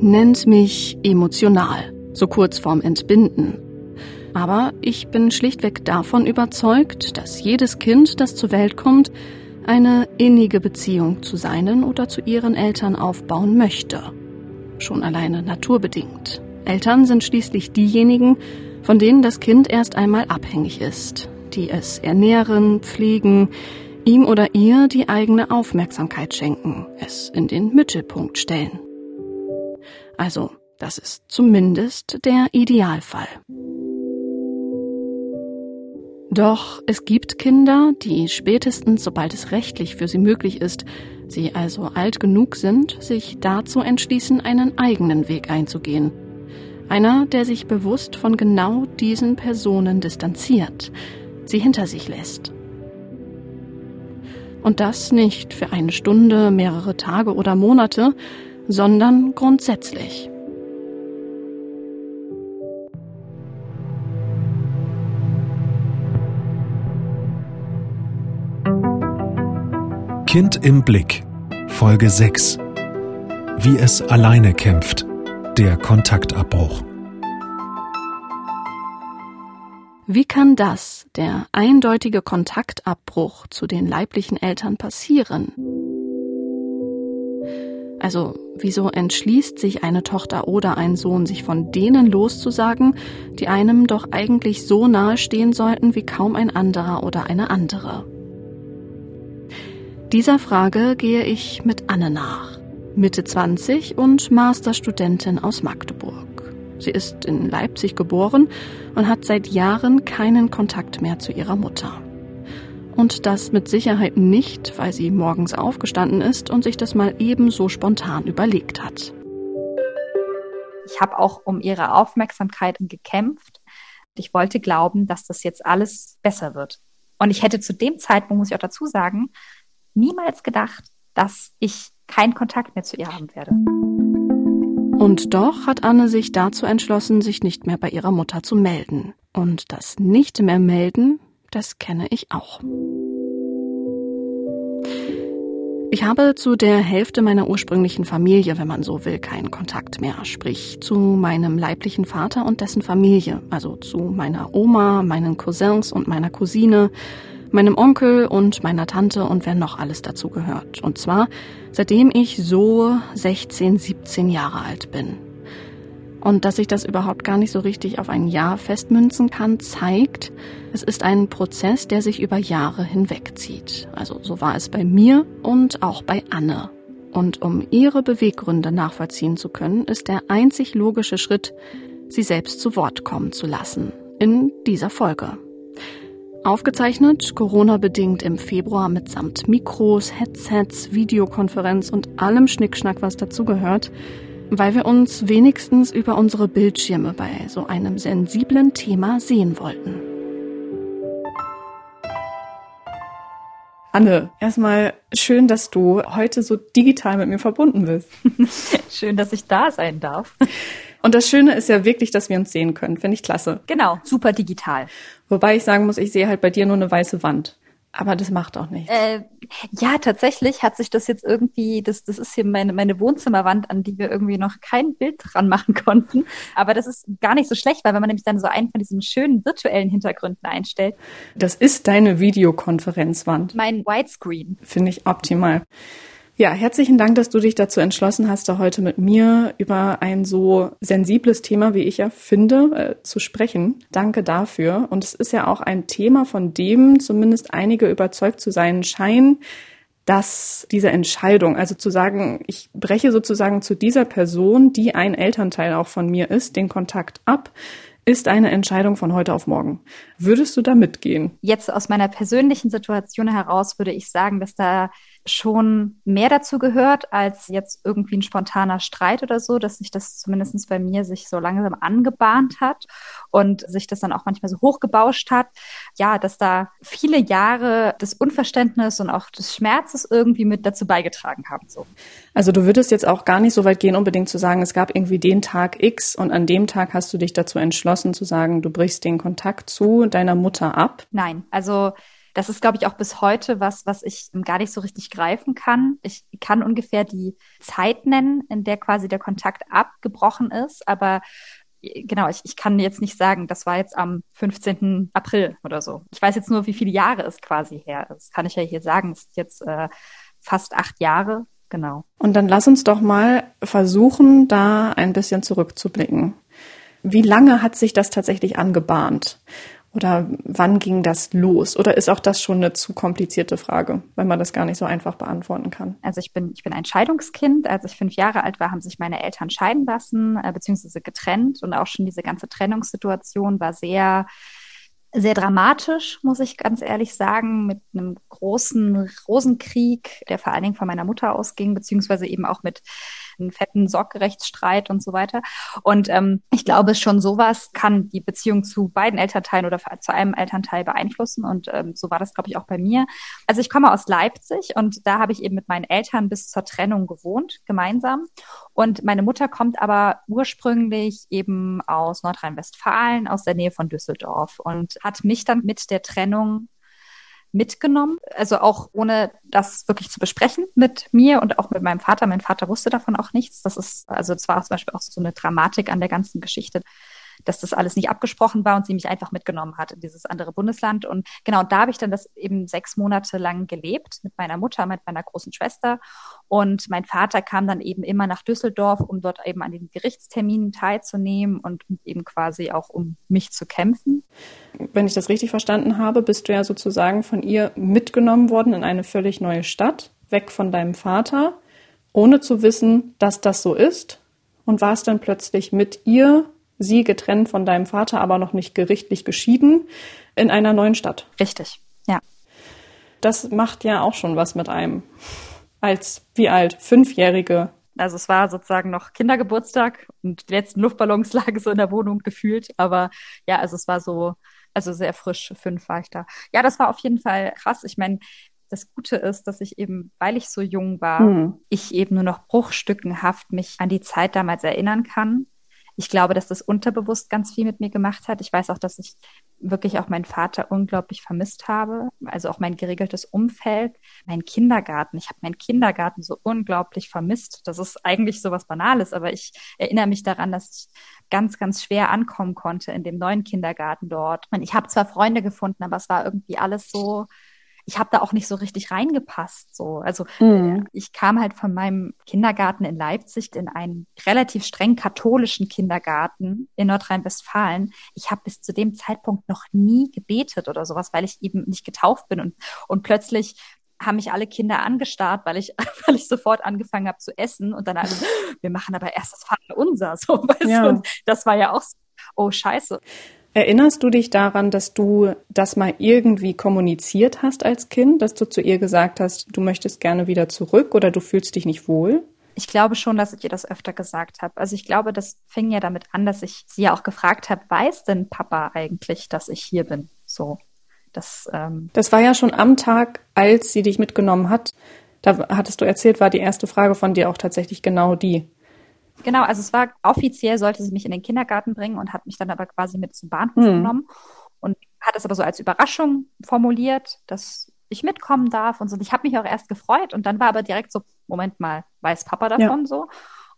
Nennt mich emotional, so kurz vorm Entbinden. Aber ich bin schlichtweg davon überzeugt, dass jedes Kind, das zur Welt kommt, eine innige Beziehung zu seinen oder zu ihren Eltern aufbauen möchte. Schon alleine naturbedingt. Eltern sind schließlich diejenigen, von denen das Kind erst einmal abhängig ist, die es ernähren, pflegen, ihm oder ihr die eigene Aufmerksamkeit schenken, es in den Mittelpunkt stellen. Also, das ist zumindest der Idealfall. Doch es gibt Kinder, die spätestens, sobald es rechtlich für sie möglich ist, sie also alt genug sind, sich dazu entschließen, einen eigenen Weg einzugehen. Einer, der sich bewusst von genau diesen Personen distanziert, sie hinter sich lässt. Und das nicht für eine Stunde, mehrere Tage oder Monate, sondern grundsätzlich. Kind im Blick, Folge 6. Wie es alleine kämpft. Der Kontaktabbruch. Wie kann das, der eindeutige Kontaktabbruch zu den leiblichen Eltern passieren? Also, wieso entschließt sich eine Tochter oder ein Sohn, sich von denen loszusagen, die einem doch eigentlich so nahe stehen sollten wie kaum ein anderer oder eine andere? Dieser Frage gehe ich mit Anne nach. Mitte 20 und Masterstudentin aus Magdeburg. Sie ist in Leipzig geboren und hat seit Jahren keinen Kontakt mehr zu ihrer Mutter. Und das mit Sicherheit nicht, weil sie morgens aufgestanden ist und sich das mal ebenso spontan überlegt hat. Ich habe auch um ihre Aufmerksamkeit gekämpft. Ich wollte glauben, dass das jetzt alles besser wird. Und ich hätte zu dem Zeitpunkt, muss ich auch dazu sagen, niemals gedacht, dass ich keinen Kontakt mehr zu ihr haben werde. Und doch hat Anne sich dazu entschlossen, sich nicht mehr bei ihrer Mutter zu melden. Und das nicht mehr melden, das kenne ich auch. Ich habe zu der Hälfte meiner ursprünglichen Familie, wenn man so will, keinen Kontakt mehr. Sprich zu meinem leiblichen Vater und dessen Familie, also zu meiner Oma, meinen Cousins und meiner Cousine, meinem Onkel und meiner Tante und wer noch alles dazu gehört. Und zwar seitdem ich so 16, 17 Jahre alt bin. Und dass ich das überhaupt gar nicht so richtig auf ein Jahr festmünzen kann, zeigt, es ist ein Prozess, der sich über Jahre hinwegzieht. Also so war es bei mir und auch bei Anne. Und um ihre Beweggründe nachvollziehen zu können, ist der einzig logische Schritt, sie selbst zu Wort kommen zu lassen. In dieser Folge. Aufgezeichnet, Corona-bedingt im Februar mitsamt Mikros, Headsets, Videokonferenz und allem Schnickschnack, was dazugehört, weil wir uns wenigstens über unsere Bildschirme bei so einem sensiblen Thema sehen wollten. Anne, erstmal schön, dass du heute so digital mit mir verbunden bist. schön, dass ich da sein darf. Und das Schöne ist ja wirklich, dass wir uns sehen können. Finde ich klasse. Genau, super digital. Wobei ich sagen muss, ich sehe halt bei dir nur eine weiße Wand. Aber das macht auch nichts. Äh, ja, tatsächlich hat sich das jetzt irgendwie, das, das ist hier meine, meine Wohnzimmerwand, an die wir irgendwie noch kein Bild dran machen konnten. Aber das ist gar nicht so schlecht, weil wenn man nämlich dann so einen von diesen schönen virtuellen Hintergründen einstellt. Das ist deine Videokonferenzwand. Mein Widescreen. Finde ich optimal. Ja, herzlichen Dank, dass du dich dazu entschlossen hast, da heute mit mir über ein so sensibles Thema, wie ich ja finde, äh, zu sprechen. Danke dafür. Und es ist ja auch ein Thema, von dem zumindest einige überzeugt zu sein scheinen, dass diese Entscheidung, also zu sagen, ich breche sozusagen zu dieser Person, die ein Elternteil auch von mir ist, den Kontakt ab, ist eine Entscheidung von heute auf morgen. Würdest du da mitgehen? Jetzt aus meiner persönlichen Situation heraus würde ich sagen, dass da schon mehr dazu gehört als jetzt irgendwie ein spontaner Streit oder so, dass sich das zumindest bei mir sich so langsam angebahnt hat und sich das dann auch manchmal so hochgebauscht hat. Ja, dass da viele Jahre des Unverständnisses und auch des Schmerzes irgendwie mit dazu beigetragen haben. So. Also du würdest jetzt auch gar nicht so weit gehen, unbedingt zu sagen, es gab irgendwie den Tag X und an dem Tag hast du dich dazu entschlossen zu sagen, du brichst den Kontakt zu deiner Mutter ab? Nein, also das ist, glaube ich, auch bis heute was, was ich gar nicht so richtig greifen kann. Ich kann ungefähr die Zeit nennen, in der quasi der Kontakt abgebrochen ist, aber genau, ich, ich kann jetzt nicht sagen, das war jetzt am 15. April oder so. Ich weiß jetzt nur, wie viele Jahre es quasi her ist. Kann ich ja hier sagen. Es ist jetzt äh, fast acht Jahre, genau. Und dann lass uns doch mal versuchen, da ein bisschen zurückzublicken. Wie lange hat sich das tatsächlich angebahnt? Oder wann ging das los? Oder ist auch das schon eine zu komplizierte Frage, weil man das gar nicht so einfach beantworten kann? Also ich bin, ich bin ein Scheidungskind. Als ich fünf Jahre alt war, haben sich meine Eltern scheiden lassen, äh, beziehungsweise getrennt. Und auch schon diese ganze Trennungssituation war sehr, sehr dramatisch, muss ich ganz ehrlich sagen, mit einem großen Rosenkrieg, der vor allen Dingen von meiner Mutter ausging, beziehungsweise eben auch mit einen fetten Sorgerechtsstreit und so weiter. Und ähm, ich glaube, schon sowas kann die Beziehung zu beiden Elternteilen oder zu einem Elternteil beeinflussen. Und ähm, so war das, glaube ich, auch bei mir. Also ich komme aus Leipzig und da habe ich eben mit meinen Eltern bis zur Trennung gewohnt, gemeinsam. Und meine Mutter kommt aber ursprünglich eben aus Nordrhein-Westfalen, aus der Nähe von Düsseldorf und hat mich dann mit der Trennung mitgenommen. Also auch ohne das wirklich zu besprechen mit mir und auch mit meinem Vater. Mein Vater wusste davon auch nichts. Das ist, also es war zum Beispiel auch so eine Dramatik an der ganzen Geschichte, dass das alles nicht abgesprochen war und sie mich einfach mitgenommen hat in dieses andere Bundesland. Und genau da habe ich dann das eben sechs Monate lang gelebt mit meiner Mutter, mit meiner großen Schwester. Und mein Vater kam dann eben immer nach Düsseldorf, um dort eben an den Gerichtsterminen teilzunehmen und eben quasi auch um mich zu kämpfen. Wenn ich das richtig verstanden habe, bist du ja sozusagen von ihr mitgenommen worden in eine völlig neue Stadt, weg von deinem Vater, ohne zu wissen, dass das so ist und warst dann plötzlich mit ihr sie getrennt von deinem Vater, aber noch nicht gerichtlich geschieden, in einer neuen Stadt. Richtig, ja. Das macht ja auch schon was mit einem. Als wie alt? Fünfjährige. Also es war sozusagen noch Kindergeburtstag und die letzten Luftballons lagen so in der Wohnung gefühlt. Aber ja, also es war so, also sehr frisch, fünf war ich da. Ja, das war auf jeden Fall krass. Ich meine, das Gute ist, dass ich eben, weil ich so jung war, hm. ich eben nur noch bruchstückenhaft mich an die Zeit damals erinnern kann ich glaube, dass das unterbewusst ganz viel mit mir gemacht hat. Ich weiß auch, dass ich wirklich auch meinen Vater unglaublich vermisst habe. Also auch mein geregeltes Umfeld, mein Kindergarten. Ich habe meinen Kindergarten so unglaublich vermisst. Das ist eigentlich so was Banales, aber ich erinnere mich daran, dass ich ganz, ganz schwer ankommen konnte in dem neuen Kindergarten dort. Und ich habe zwar Freunde gefunden, aber es war irgendwie alles so, ich habe da auch nicht so richtig reingepasst. So, also mhm. ich kam halt von meinem Kindergarten in Leipzig in einen relativ streng katholischen Kindergarten in Nordrhein-Westfalen. Ich habe bis zu dem Zeitpunkt noch nie gebetet oder sowas, weil ich eben nicht getauft bin und und plötzlich haben mich alle Kinder angestarrt, weil ich, weil ich sofort angefangen habe zu essen und dann alle, wir machen aber erst das Vater unser, so, weißt ja. du? Und das war ja auch so, oh Scheiße. Erinnerst du dich daran, dass du das mal irgendwie kommuniziert hast als Kind, dass du zu ihr gesagt hast, du möchtest gerne wieder zurück oder du fühlst dich nicht wohl? Ich glaube schon, dass ich ihr das öfter gesagt habe. Also ich glaube, das fing ja damit an, dass ich sie ja auch gefragt habe, weiß denn Papa eigentlich, dass ich hier bin? So. Das, ähm das war ja schon am Tag, als sie dich mitgenommen hat. Da hattest du erzählt, war die erste Frage von dir auch tatsächlich genau die. Genau, also es war offiziell, sollte sie mich in den Kindergarten bringen und hat mich dann aber quasi mit zum Bahnhof mhm. genommen und hat es aber so als Überraschung formuliert, dass ich mitkommen darf und so. Ich habe mich auch erst gefreut und dann war aber direkt so, Moment mal, weiß Papa davon ja. so?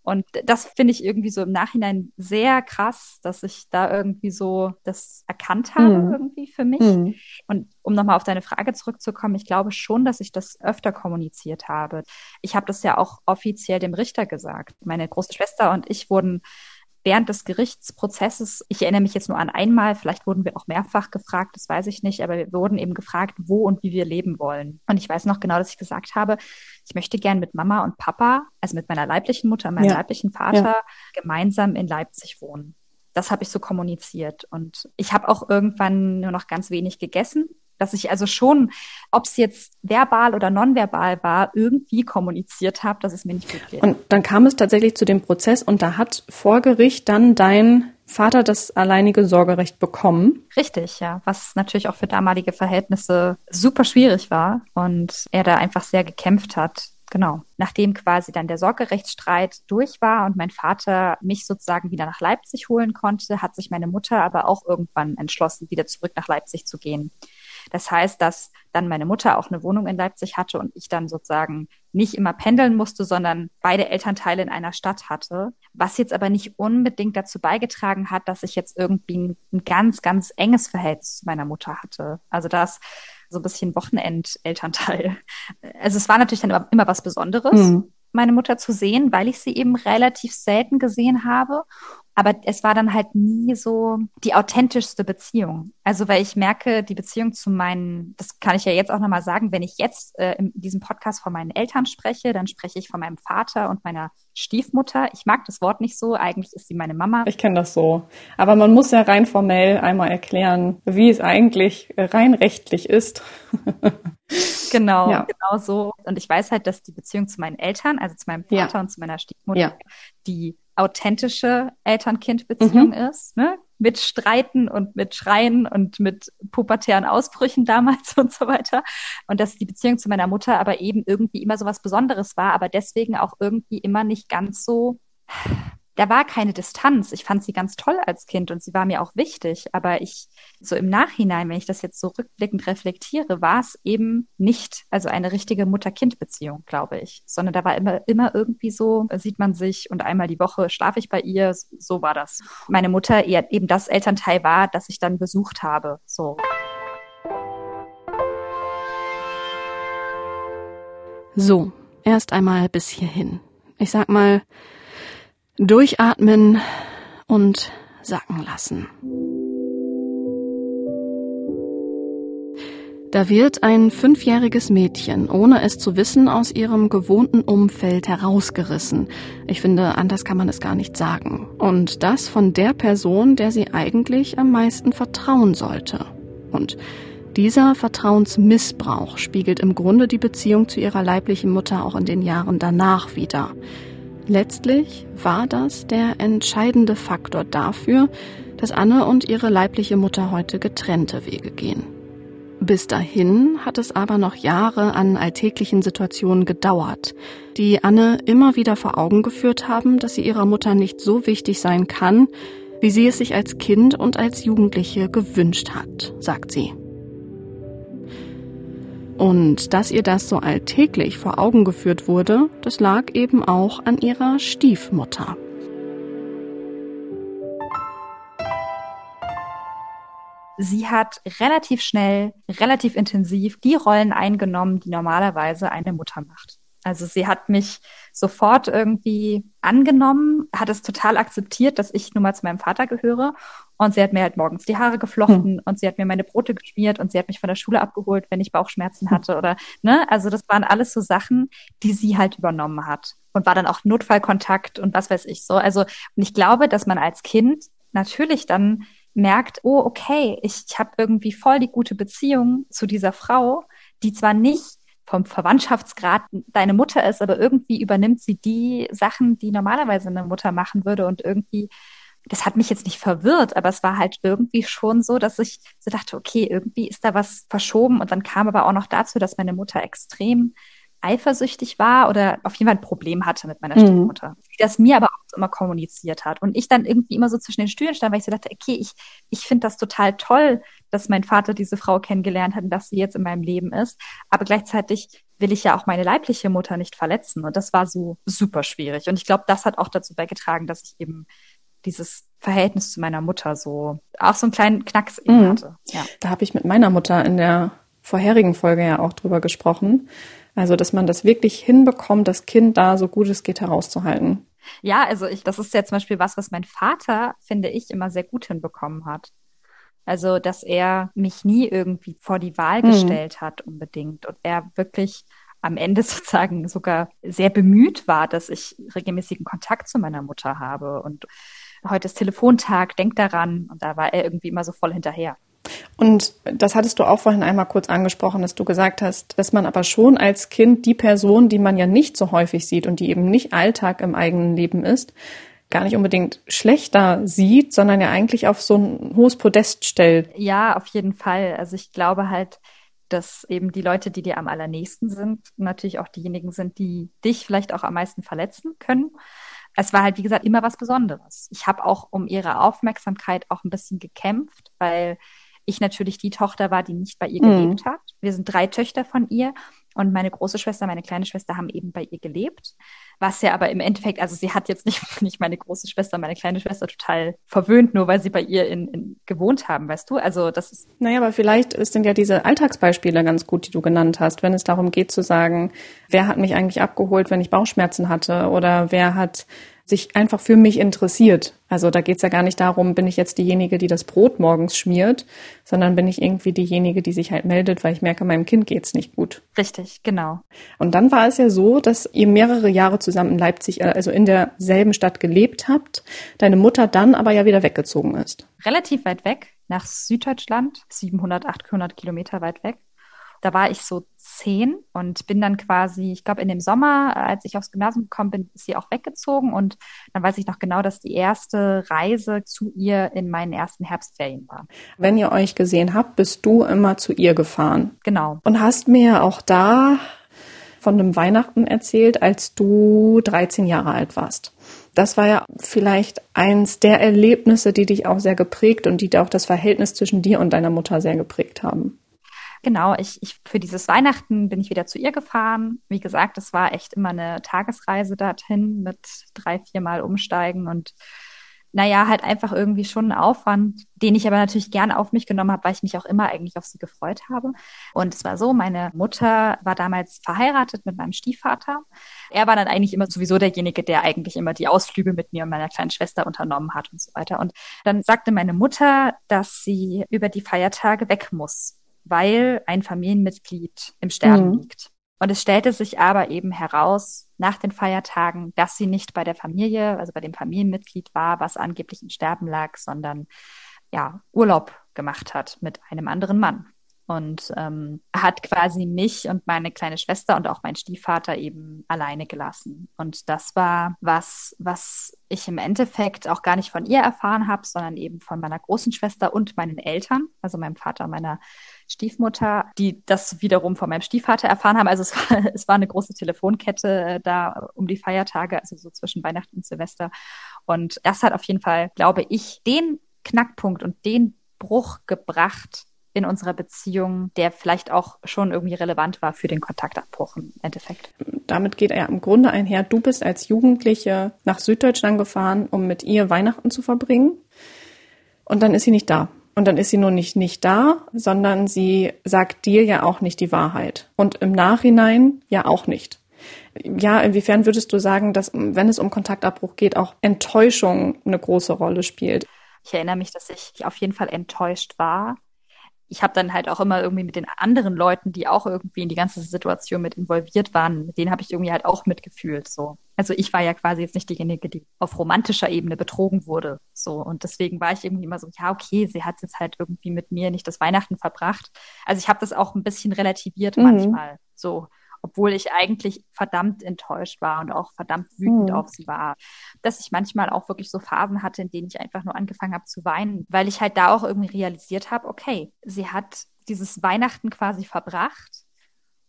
Und das finde ich irgendwie so im Nachhinein sehr krass, dass ich da irgendwie so das erkannt habe mhm. irgendwie für mich. Mhm. Und um nochmal auf deine Frage zurückzukommen, ich glaube schon, dass ich das öfter kommuniziert habe. Ich habe das ja auch offiziell dem Richter gesagt. Meine große Schwester und ich wurden während des Gerichtsprozesses, ich erinnere mich jetzt nur an einmal, vielleicht wurden wir auch mehrfach gefragt, das weiß ich nicht, aber wir wurden eben gefragt, wo und wie wir leben wollen. Und ich weiß noch genau, dass ich gesagt habe, ich möchte gern mit Mama und Papa, also mit meiner leiblichen Mutter und meinem ja. leiblichen Vater, ja. gemeinsam in Leipzig wohnen. Das habe ich so kommuniziert. Und ich habe auch irgendwann nur noch ganz wenig gegessen Dass ich also schon, ob es jetzt verbal oder nonverbal war, irgendwie kommuniziert habe, dass es mir nicht gut geht. Und dann kam es tatsächlich zu dem Prozess und da hat vor Gericht dann dein Vater das alleinige Sorgerecht bekommen. Richtig, ja. Was natürlich auch für damalige Verhältnisse super schwierig war und er da einfach sehr gekämpft hat. Genau. Nachdem quasi dann der Sorgerechtsstreit durch war und mein Vater mich sozusagen wieder nach Leipzig holen konnte, hat sich meine Mutter aber auch irgendwann entschlossen, wieder zurück nach Leipzig zu gehen. Das heißt, dass dann meine Mutter auch eine Wohnung in Leipzig hatte und ich dann sozusagen nicht immer pendeln musste, sondern beide Elternteile in einer Stadt hatte. Was jetzt aber nicht unbedingt dazu beigetragen hat, dass ich jetzt irgendwie ein, ein ganz, ganz enges Verhältnis zu meiner Mutter hatte. Also das so ein bisschen Wochenend-Elternteil. Also es war natürlich dann immer, immer was Besonderes. Mhm meine Mutter zu sehen, weil ich sie eben relativ selten gesehen habe aber es war dann halt nie so die authentischste Beziehung. Also weil ich merke, die Beziehung zu meinen, das kann ich ja jetzt auch nochmal sagen, wenn ich jetzt äh, in diesem Podcast von meinen Eltern spreche, dann spreche ich von meinem Vater und meiner Stiefmutter. Ich mag das Wort nicht so, eigentlich ist sie meine Mama. Ich kenne das so. Aber man muss ja rein formell einmal erklären, wie es eigentlich rein rechtlich ist. genau, ja. genau so. Und ich weiß halt, dass die Beziehung zu meinen Eltern, also zu meinem Vater ja. und zu meiner Stiefmutter, ja. die authentische Eltern-Kind-Beziehung mhm. ist, ne? mit Streiten und mit Schreien und mit pubertären Ausbrüchen damals und so weiter. Und dass die Beziehung zu meiner Mutter aber eben irgendwie immer so was Besonderes war, aber deswegen auch irgendwie immer nicht ganz so da war keine Distanz. Ich fand sie ganz toll als Kind und sie war mir auch wichtig. Aber ich, so im Nachhinein, wenn ich das jetzt so rückblickend reflektiere, war es eben nicht, also eine richtige Mutter-Kind-Beziehung, glaube ich. Sondern da war immer, immer irgendwie so, sieht man sich und einmal die Woche schlafe ich bei ihr. So war das. Meine Mutter eher eben das Elternteil war, das ich dann besucht habe. So. So, erst einmal bis hierhin. Ich sag mal, Durchatmen und sacken lassen. Da wird ein fünfjähriges Mädchen, ohne es zu wissen, aus ihrem gewohnten Umfeld herausgerissen. Ich finde, anders kann man es gar nicht sagen. Und das von der Person, der sie eigentlich am meisten vertrauen sollte. Und dieser Vertrauensmissbrauch spiegelt im Grunde die Beziehung zu ihrer leiblichen Mutter auch in den Jahren danach wieder. Letztlich war das der entscheidende Faktor dafür, dass Anne und ihre leibliche Mutter heute getrennte Wege gehen. Bis dahin hat es aber noch Jahre an alltäglichen Situationen gedauert, die Anne immer wieder vor Augen geführt haben, dass sie ihrer Mutter nicht so wichtig sein kann, wie sie es sich als Kind und als Jugendliche gewünscht hat, sagt sie. Und dass ihr das so alltäglich vor Augen geführt wurde, das lag eben auch an ihrer Stiefmutter. Sie hat relativ schnell, relativ intensiv die Rollen eingenommen, die normalerweise eine Mutter macht. Also sie hat mich sofort irgendwie angenommen, hat es total akzeptiert, dass ich nun mal zu meinem Vater gehöre. Und sie hat mir halt morgens die Haare geflochten hm. und sie hat mir meine Brote geschmiert und sie hat mich von der Schule abgeholt, wenn ich Bauchschmerzen hatte oder, ne? Also das waren alles so Sachen, die sie halt übernommen hat. Und war dann auch Notfallkontakt und was weiß ich so. Also, und ich glaube, dass man als Kind natürlich dann merkt, oh, okay, ich, ich habe irgendwie voll die gute Beziehung zu dieser Frau, die zwar nicht vom Verwandtschaftsgrad deine Mutter ist, aber irgendwie übernimmt sie die Sachen, die normalerweise eine Mutter machen würde und irgendwie, das hat mich jetzt nicht verwirrt, aber es war halt irgendwie schon so, dass ich so dachte, okay, irgendwie ist da was verschoben und dann kam aber auch noch dazu, dass meine Mutter extrem eifersüchtig war oder auf jeden Fall ein Problem hatte mit meiner mhm. Stiefmutter, die das mir aber auch immer kommuniziert hat. Und ich dann irgendwie immer so zwischen den Stühlen stand, weil ich so dachte, okay, ich, ich finde das total toll, dass mein Vater diese Frau kennengelernt hat und dass sie jetzt in meinem Leben ist. Aber gleichzeitig will ich ja auch meine leibliche Mutter nicht verletzen. Und das war so super schwierig. Und ich glaube, das hat auch dazu beigetragen, dass ich eben dieses Verhältnis zu meiner Mutter so auch so einen kleinen Knacks eben mhm. hatte. Ja. Da habe ich mit meiner Mutter in der vorherigen Folge ja auch drüber gesprochen. Also, dass man das wirklich hinbekommt, das Kind da so gut es geht herauszuhalten. Ja, also ich, das ist ja zum Beispiel was, was mein Vater, finde ich, immer sehr gut hinbekommen hat. Also, dass er mich nie irgendwie vor die Wahl mhm. gestellt hat unbedingt und er wirklich am Ende sozusagen sogar sehr bemüht war, dass ich regelmäßigen Kontakt zu meiner Mutter habe und heute ist Telefontag, denk daran und da war er irgendwie immer so voll hinterher. Und das hattest du auch vorhin einmal kurz angesprochen, dass du gesagt hast, dass man aber schon als Kind die Person, die man ja nicht so häufig sieht und die eben nicht Alltag im eigenen Leben ist, gar nicht unbedingt schlechter sieht, sondern ja eigentlich auf so ein hohes Podest stellt. Ja, auf jeden Fall. Also ich glaube halt, dass eben die Leute, die dir am allernächsten sind, natürlich auch diejenigen sind, die dich vielleicht auch am meisten verletzen können. Es war halt, wie gesagt, immer was Besonderes. Ich habe auch um ihre Aufmerksamkeit auch ein bisschen gekämpft, weil ich natürlich die Tochter war, die nicht bei ihr mhm. gelebt hat. Wir sind drei Töchter von ihr und meine große Schwester, meine kleine Schwester haben eben bei ihr gelebt. Was ja aber im Endeffekt, also sie hat jetzt nicht, nicht meine große Schwester, meine kleine Schwester total verwöhnt, nur weil sie bei ihr in, in gewohnt haben, weißt du? Also das ist. Naja, aber vielleicht sind ja diese Alltagsbeispiele ganz gut, die du genannt hast, wenn es darum geht zu sagen, wer hat mich eigentlich abgeholt, wenn ich Bauchschmerzen hatte oder wer hat sich einfach für mich interessiert. Also da geht's ja gar nicht darum, bin ich jetzt diejenige, die das Brot morgens schmiert, sondern bin ich irgendwie diejenige, die sich halt meldet, weil ich merke, meinem Kind geht's nicht gut. Richtig, genau. Und dann war es ja so, dass ihr mehrere Jahre zusammen in Leipzig, also in derselben Stadt gelebt habt, deine Mutter dann aber ja wieder weggezogen ist. Relativ weit weg, nach Süddeutschland, 700, 800 Kilometer weit weg. Da war ich so zehn und bin dann quasi, ich glaube, in dem Sommer, als ich aufs Gymnasium gekommen bin, ist sie auch weggezogen. Und dann weiß ich noch genau, dass die erste Reise zu ihr in meinen ersten Herbstferien war. Wenn ihr euch gesehen habt, bist du immer zu ihr gefahren. Genau. Und hast mir auch da von einem Weihnachten erzählt, als du 13 Jahre alt warst. Das war ja vielleicht eins der Erlebnisse, die dich auch sehr geprägt und die auch das Verhältnis zwischen dir und deiner Mutter sehr geprägt haben. Genau, ich, ich für dieses Weihnachten bin ich wieder zu ihr gefahren. Wie gesagt, es war echt immer eine Tagesreise dorthin mit drei, viermal umsteigen und naja, halt einfach irgendwie schon ein Aufwand, den ich aber natürlich gerne auf mich genommen habe, weil ich mich auch immer eigentlich auf sie gefreut habe. Und es war so, meine Mutter war damals verheiratet mit meinem Stiefvater. Er war dann eigentlich immer sowieso derjenige, der eigentlich immer die Ausflüge mit mir und meiner kleinen Schwester unternommen hat und so weiter. Und dann sagte meine Mutter, dass sie über die Feiertage weg muss weil ein Familienmitglied im Sterben mhm. liegt. Und es stellte sich aber eben heraus nach den Feiertagen, dass sie nicht bei der Familie, also bei dem Familienmitglied war, was angeblich im Sterben lag, sondern ja, Urlaub gemacht hat mit einem anderen Mann und ähm, hat quasi mich und meine kleine Schwester und auch mein Stiefvater eben alleine gelassen. Und das war was, was ich im Endeffekt auch gar nicht von ihr erfahren habe, sondern eben von meiner großen Schwester und meinen Eltern, also meinem Vater meiner Stiefmutter, die das wiederum von meinem Stiefvater erfahren haben. Also es war, es war eine große Telefonkette äh, da um die Feiertage, also so zwischen Weihnachten und Silvester. Und das hat auf jeden Fall, glaube ich, den Knackpunkt und den Bruch gebracht, in unserer Beziehung, der vielleicht auch schon irgendwie relevant war für den Kontaktabbruch im Endeffekt. Damit geht er im Grunde einher. Du bist als Jugendliche nach Süddeutschland gefahren, um mit ihr Weihnachten zu verbringen. Und dann ist sie nicht da. Und dann ist sie nur nicht nicht da, sondern sie sagt dir ja auch nicht die Wahrheit. Und im Nachhinein ja auch nicht. Ja, inwiefern würdest du sagen, dass, wenn es um Kontaktabbruch geht, auch Enttäuschung eine große Rolle spielt? Ich erinnere mich, dass ich auf jeden Fall enttäuscht war ich habe dann halt auch immer irgendwie mit den anderen Leuten, die auch irgendwie in die ganze Situation mit involviert waren, mit denen habe ich irgendwie halt auch mitgefühlt. So. Also ich war ja quasi jetzt nicht diejenige, die auf romantischer Ebene betrogen wurde. So. Und deswegen war ich irgendwie immer so, ja, okay, sie hat jetzt halt irgendwie mit mir nicht das Weihnachten verbracht. Also ich habe das auch ein bisschen relativiert mhm. manchmal. So obwohl ich eigentlich verdammt enttäuscht war und auch verdammt wütend mhm. auf sie war. Dass ich manchmal auch wirklich so Phasen hatte, in denen ich einfach nur angefangen habe zu weinen, weil ich halt da auch irgendwie realisiert habe, okay, sie hat dieses Weihnachten quasi verbracht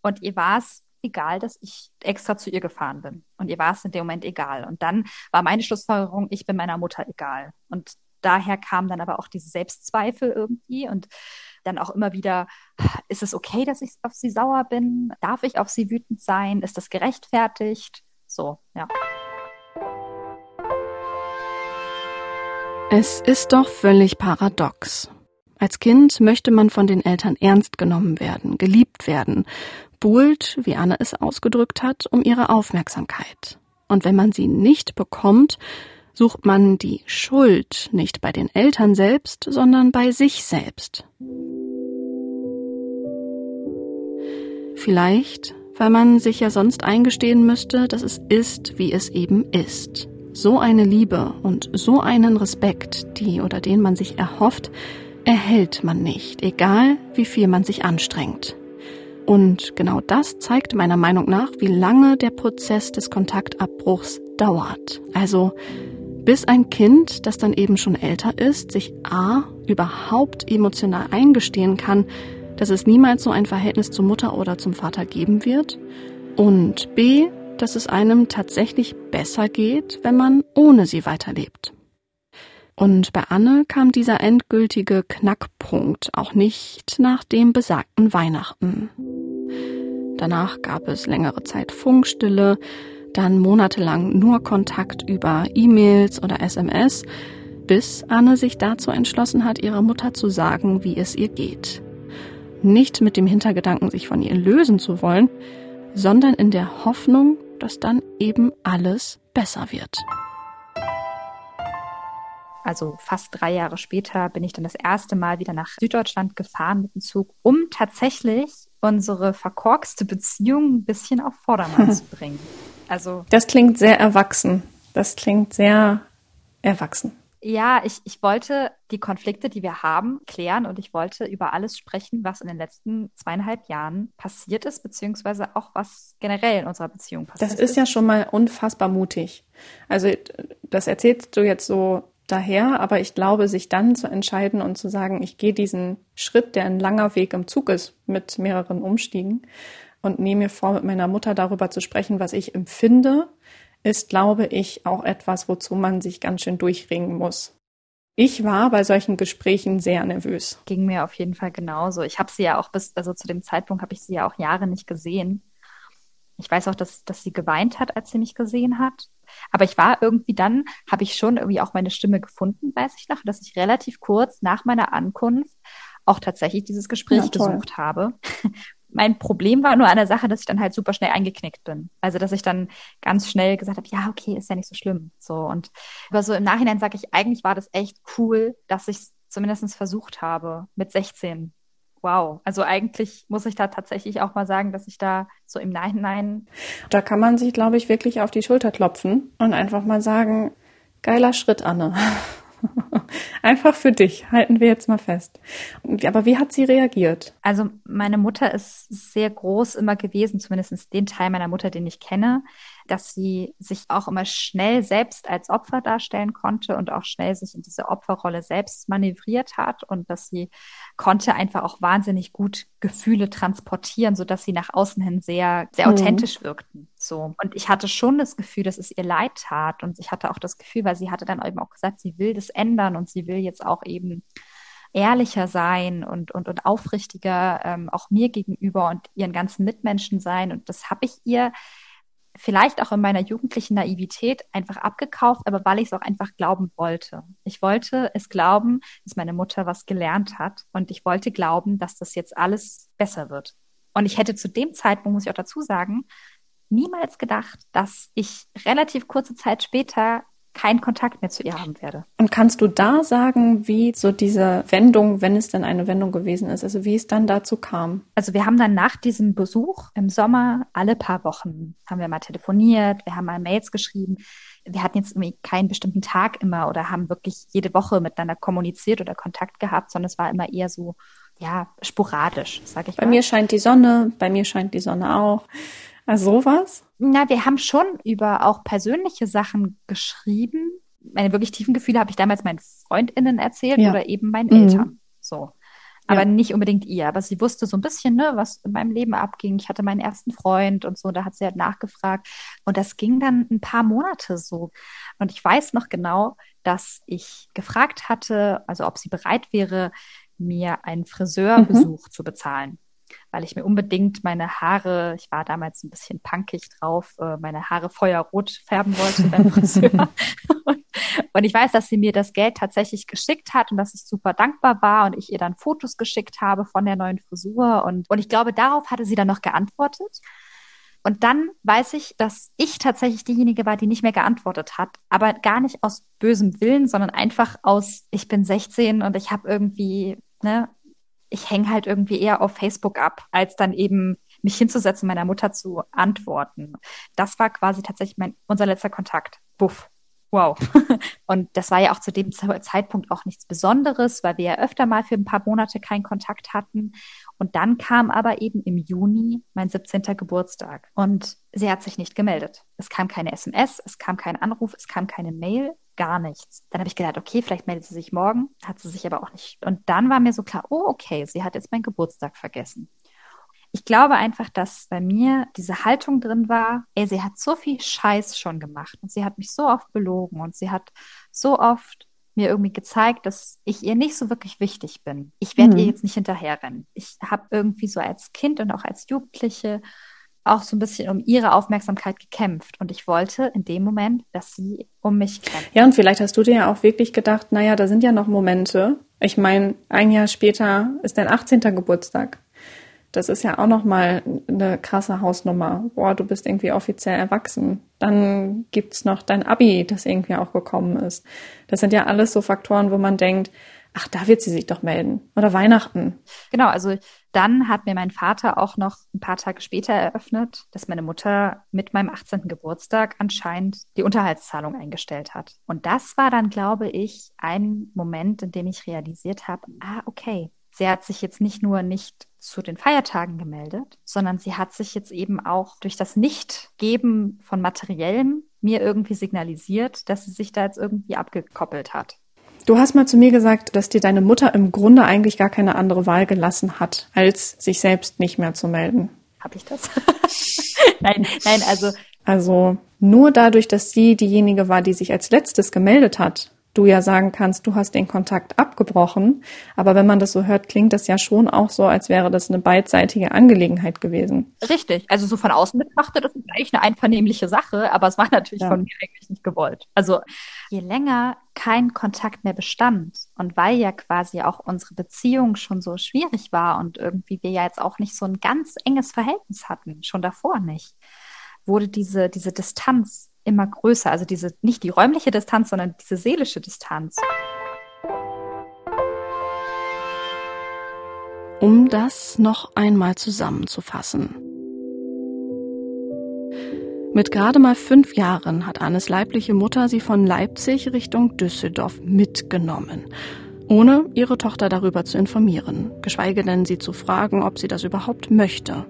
und ihr war es egal, dass ich extra zu ihr gefahren bin. Und ihr war es in dem Moment egal. Und dann war meine Schlussfolgerung, ich bin meiner Mutter egal. Und daher kam dann aber auch diese Selbstzweifel irgendwie und dann auch immer wieder, ist es okay, dass ich auf sie sauer bin? Darf ich auf sie wütend sein? Ist das gerechtfertigt? So, ja. Es ist doch völlig paradox. Als Kind möchte man von den Eltern ernst genommen werden, geliebt werden, buhlt, wie Anne es ausgedrückt hat, um ihre Aufmerksamkeit. Und wenn man sie nicht bekommt, sucht man die Schuld nicht bei den Eltern selbst, sondern bei sich selbst. Vielleicht, weil man sich ja sonst eingestehen müsste, dass es ist, wie es eben ist. So eine Liebe und so einen Respekt, die oder den man sich erhofft, erhält man nicht, egal wie viel man sich anstrengt. Und genau das zeigt meiner Meinung nach, wie lange der Prozess des Kontaktabbruchs dauert. Also bis ein Kind, das dann eben schon älter ist, sich a überhaupt emotional eingestehen kann, dass es niemals so ein Verhältnis zur Mutter oder zum Vater geben wird und b, dass es einem tatsächlich besser geht, wenn man ohne sie weiterlebt. Und bei Anne kam dieser endgültige Knackpunkt auch nicht nach dem besagten Weihnachten. Danach gab es längere Zeit Funkstille, dann monatelang nur Kontakt über E-Mails oder SMS, bis Anne sich dazu entschlossen hat, ihrer Mutter zu sagen, wie es ihr geht. Nicht mit dem Hintergedanken, sich von ihr lösen zu wollen, sondern in der Hoffnung, dass dann eben alles besser wird. Also fast drei Jahre später bin ich dann das erste Mal wieder nach Süddeutschland gefahren mit dem Zug, um tatsächlich unsere verkorkste Beziehung ein bisschen auf Vordermann zu bringen. Also das klingt sehr erwachsen. Das klingt sehr erwachsen. Ja, ich, ich wollte die Konflikte, die wir haben, klären und ich wollte über alles sprechen, was in den letzten zweieinhalb Jahren passiert ist, beziehungsweise auch was generell in unserer Beziehung passiert ist. Das ist ja schon mal unfassbar mutig. Also das erzählst du jetzt so daher, aber ich glaube, sich dann zu entscheiden und zu sagen, ich gehe diesen Schritt, der ein langer Weg im Zug ist, mit mehreren Umstiegen und nehme mir vor, mit meiner Mutter darüber zu sprechen, was ich empfinde, ist, glaube ich, auch etwas, wozu man sich ganz schön durchringen muss. Ich war bei solchen Gesprächen sehr nervös. Ging mir auf jeden Fall genauso. Ich habe sie ja auch bis, also zu dem Zeitpunkt habe ich sie ja auch Jahre nicht gesehen. Ich weiß auch, dass, dass sie geweint hat, als sie mich gesehen hat. Aber ich war irgendwie dann, habe ich schon irgendwie auch meine Stimme gefunden, weiß ich noch, dass ich relativ kurz nach meiner Ankunft auch tatsächlich dieses Gespräch gesucht habe. Mein Problem war nur an der Sache, dass ich dann halt super schnell eingeknickt bin. Also dass ich dann ganz schnell gesagt habe, ja, okay, ist ja nicht so schlimm. So und aber so im Nachhinein sage ich, eigentlich war das echt cool, dass ich es zumindest versucht habe mit 16 wow. Also eigentlich muss ich da tatsächlich auch mal sagen, dass ich da so im Nachhinein. Da kann man sich, glaube ich, wirklich auf die Schulter klopfen und einfach mal sagen, geiler Schritt, Anne. Einfach für dich, halten wir jetzt mal fest. Aber wie hat sie reagiert? Also meine Mutter ist sehr groß immer gewesen, zumindest den Teil meiner Mutter, den ich kenne, dass sie sich auch immer schnell selbst als Opfer darstellen konnte und auch schnell sich in diese Opferrolle selbst manövriert hat und dass sie konnte einfach auch wahnsinnig gut Gefühle transportieren, so dass sie nach außen hin sehr, sehr mhm. authentisch wirkten. So. Und ich hatte schon das Gefühl, dass es ihr leid tat. Und ich hatte auch das Gefühl, weil sie hatte dann eben auch gesagt, sie will das ändern und sie will jetzt auch eben ehrlicher sein und, und, und aufrichtiger ähm, auch mir gegenüber und ihren ganzen Mitmenschen sein. Und das habe ich ihr vielleicht auch in meiner jugendlichen Naivität einfach abgekauft, aber weil ich es auch einfach glauben wollte. Ich wollte es glauben, dass meine Mutter was gelernt hat und ich wollte glauben, dass das jetzt alles besser wird. Und ich hätte zu dem Zeitpunkt, muss ich auch dazu sagen, niemals gedacht, dass ich relativ kurze Zeit später keinen Kontakt mehr zu ihr haben werde. Und kannst du da sagen, wie so diese Wendung, wenn es denn eine Wendung gewesen ist, also wie es dann dazu kam? Also wir haben dann nach diesem Besuch im Sommer alle paar Wochen haben wir mal telefoniert, wir haben mal Mails geschrieben. Wir hatten jetzt irgendwie keinen bestimmten Tag immer oder haben wirklich jede Woche miteinander kommuniziert oder Kontakt gehabt, sondern es war immer eher so, ja, sporadisch, sag ich bei mal. Bei mir scheint die Sonne, bei mir scheint die Sonne auch. Also sowas? Na, wir haben schon über auch persönliche Sachen geschrieben. Meine wirklich tiefen Gefühle habe ich damals meinen FreundInnen erzählt ja. oder eben meinen mhm. Eltern. So. Aber ja. nicht unbedingt ihr. Aber sie wusste so ein bisschen, ne, was in meinem Leben abging. Ich hatte meinen ersten Freund und so, da hat sie halt nachgefragt. Und das ging dann ein paar Monate so. Und ich weiß noch genau, dass ich gefragt hatte, also ob sie bereit wäre, mir einen Friseurbesuch mhm. zu bezahlen weil ich mir unbedingt meine Haare, ich war damals ein bisschen punkig drauf, äh, meine Haare feuerrot färben wollte beim Friseur. und, ich weiß, dass sie mir das Geld tatsächlich geschickt hat und dass ich super dankbar war und ich ihr dann Fotos geschickt habe von der neuen Frisur und, und ich glaube, darauf hatte sie dann noch geantwortet. Und dann weiß ich, dass ich tatsächlich diejenige war, die nicht mehr geantwortet hat, aber gar nicht aus bösem Willen, sondern einfach aus, ich bin 16 und ich habe irgendwie ne, ich hänge halt irgendwie eher auf Facebook ab, als dann eben mich hinzusetzen, meiner Mutter zu antworten. Das war quasi tatsächlich mein, unser letzter Kontakt. Buff. wow. Und das war ja auch zu dem Zeitpunkt auch nichts Besonderes, weil wir ja öfter mal für ein paar Monate keinen Kontakt hatten. Und dann kam aber eben im Juni mein 17. Geburtstag und sie hat sich nicht gemeldet. Es kam keine SMS, es kam kein Anruf, es kam keine Mail, gar nichts. Dann habe ich gedacht, okay, vielleicht meldet sie sich morgen, hat sie sich aber auch nicht. Und dann war mir so klar, oh, okay, sie hat jetzt meinen Geburtstag vergessen. Ich glaube einfach, dass bei mir diese Haltung drin war, ey, sie hat so viel Scheiß schon gemacht und sie hat mich so oft belogen und sie hat so oft mir irgendwie gezeigt, dass ich ihr nicht so wirklich wichtig bin. Ich werde mhm. ihr jetzt nicht hinterherrennen. Ich habe irgendwie so als Kind und auch als Jugendliche auch so ein bisschen um ihre Aufmerksamkeit gekämpft. Und ich wollte in dem Moment, dass sie um mich kämpft. Ja, und vielleicht hast du dir ja auch wirklich gedacht, naja, da sind ja noch Momente. Ich meine, ein Jahr später ist dein 18. Geburtstag. Das ist ja auch nochmal eine krasse Hausnummer. Boah, du bist irgendwie offiziell erwachsen. Dann gibt's noch dein Abi, das irgendwie auch gekommen ist. Das sind ja alles so Faktoren, wo man denkt, ach, da wird sie sich doch melden. Oder Weihnachten. Genau, also dann hat mir mein Vater auch noch ein paar Tage später eröffnet, dass meine Mutter mit meinem 18. Geburtstag anscheinend die Unterhaltszahlung eingestellt hat. Und das war dann, glaube ich, ein Moment, in dem ich realisiert habe, ah, okay, sie hat sich jetzt nicht nur nicht zu den Feiertagen gemeldet, sondern sie hat sich jetzt eben auch durch das Nicht-Geben von Materiellem mir irgendwie signalisiert, dass sie sich da jetzt irgendwie abgekoppelt hat. Du hast mal zu mir gesagt, dass dir deine Mutter im Grunde eigentlich gar keine andere Wahl gelassen hat, als sich selbst nicht mehr zu melden. Habe ich das? nein, nein, also. Also nur dadurch, dass sie diejenige war, die sich als letztes gemeldet hat, du ja sagen kannst, du hast den Kontakt abgebrochen. Aber wenn man das so hört, klingt das ja schon auch so, als wäre das eine beidseitige Angelegenheit gewesen. Richtig. Also so von außen betrachtet, das ist eigentlich eine einvernehmliche Sache, aber es war natürlich ja. von mir eigentlich nicht gewollt. Also je länger kein Kontakt mehr bestand und weil ja quasi auch unsere Beziehung schon so schwierig war und irgendwie wir ja jetzt auch nicht so ein ganz enges Verhältnis hatten, schon davor nicht, wurde diese, diese Distanz immer größer. Also diese, nicht die räumliche Distanz, sondern diese seelische Distanz. Um das noch einmal zusammenzufassen. Mit gerade mal fünf Jahren hat Annes leibliche Mutter sie von Leipzig Richtung Düsseldorf mitgenommen, ohne ihre Tochter darüber zu informieren, geschweige denn sie zu fragen, ob sie das überhaupt möchte.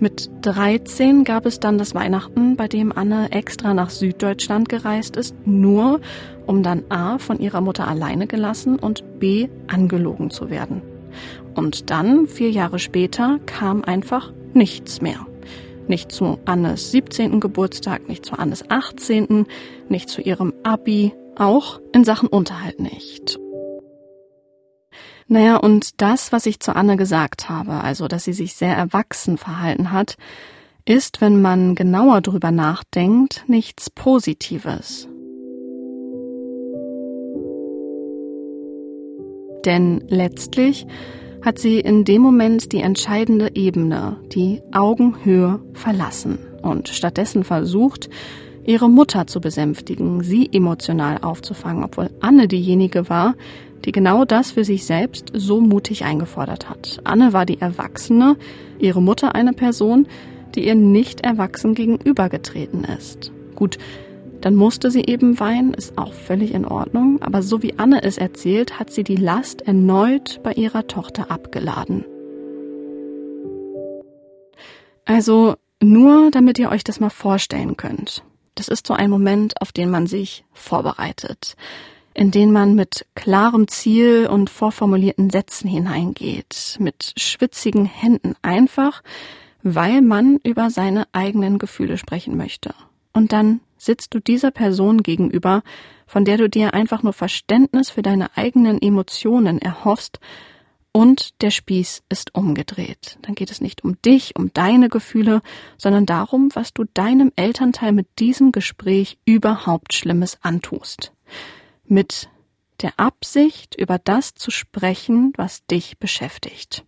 Mit 13 gab es dann das Weihnachten, bei dem Anne extra nach Süddeutschland gereist ist, nur um dann A von ihrer Mutter alleine gelassen und B angelogen zu werden. Und dann, vier Jahre später, kam einfach nichts mehr. Nicht zu Annes 17. Geburtstag, nicht zu Annes 18., nicht zu ihrem Abi, auch in Sachen Unterhalt nicht. Naja, und das, was ich zu Anne gesagt habe, also dass sie sich sehr erwachsen verhalten hat, ist, wenn man genauer drüber nachdenkt, nichts Positives. Denn letztlich hat sie in dem Moment die entscheidende Ebene, die Augenhöhe, verlassen und stattdessen versucht, ihre Mutter zu besänftigen, sie emotional aufzufangen, obwohl Anne diejenige war, die genau das für sich selbst so mutig eingefordert hat. Anne war die Erwachsene, ihre Mutter eine Person, die ihr nicht erwachsen gegenübergetreten ist. Gut, dann musste sie eben weinen, ist auch völlig in Ordnung, aber so wie Anne es erzählt, hat sie die Last erneut bei ihrer Tochter abgeladen. Also nur damit ihr euch das mal vorstellen könnt. Das ist so ein Moment, auf den man sich vorbereitet in den man mit klarem Ziel und vorformulierten Sätzen hineingeht, mit schwitzigen Händen einfach, weil man über seine eigenen Gefühle sprechen möchte. Und dann sitzt du dieser Person gegenüber, von der du dir einfach nur Verständnis für deine eigenen Emotionen erhoffst, und der Spieß ist umgedreht. Dann geht es nicht um dich, um deine Gefühle, sondern darum, was du deinem Elternteil mit diesem Gespräch überhaupt Schlimmes antust mit der Absicht, über das zu sprechen, was dich beschäftigt.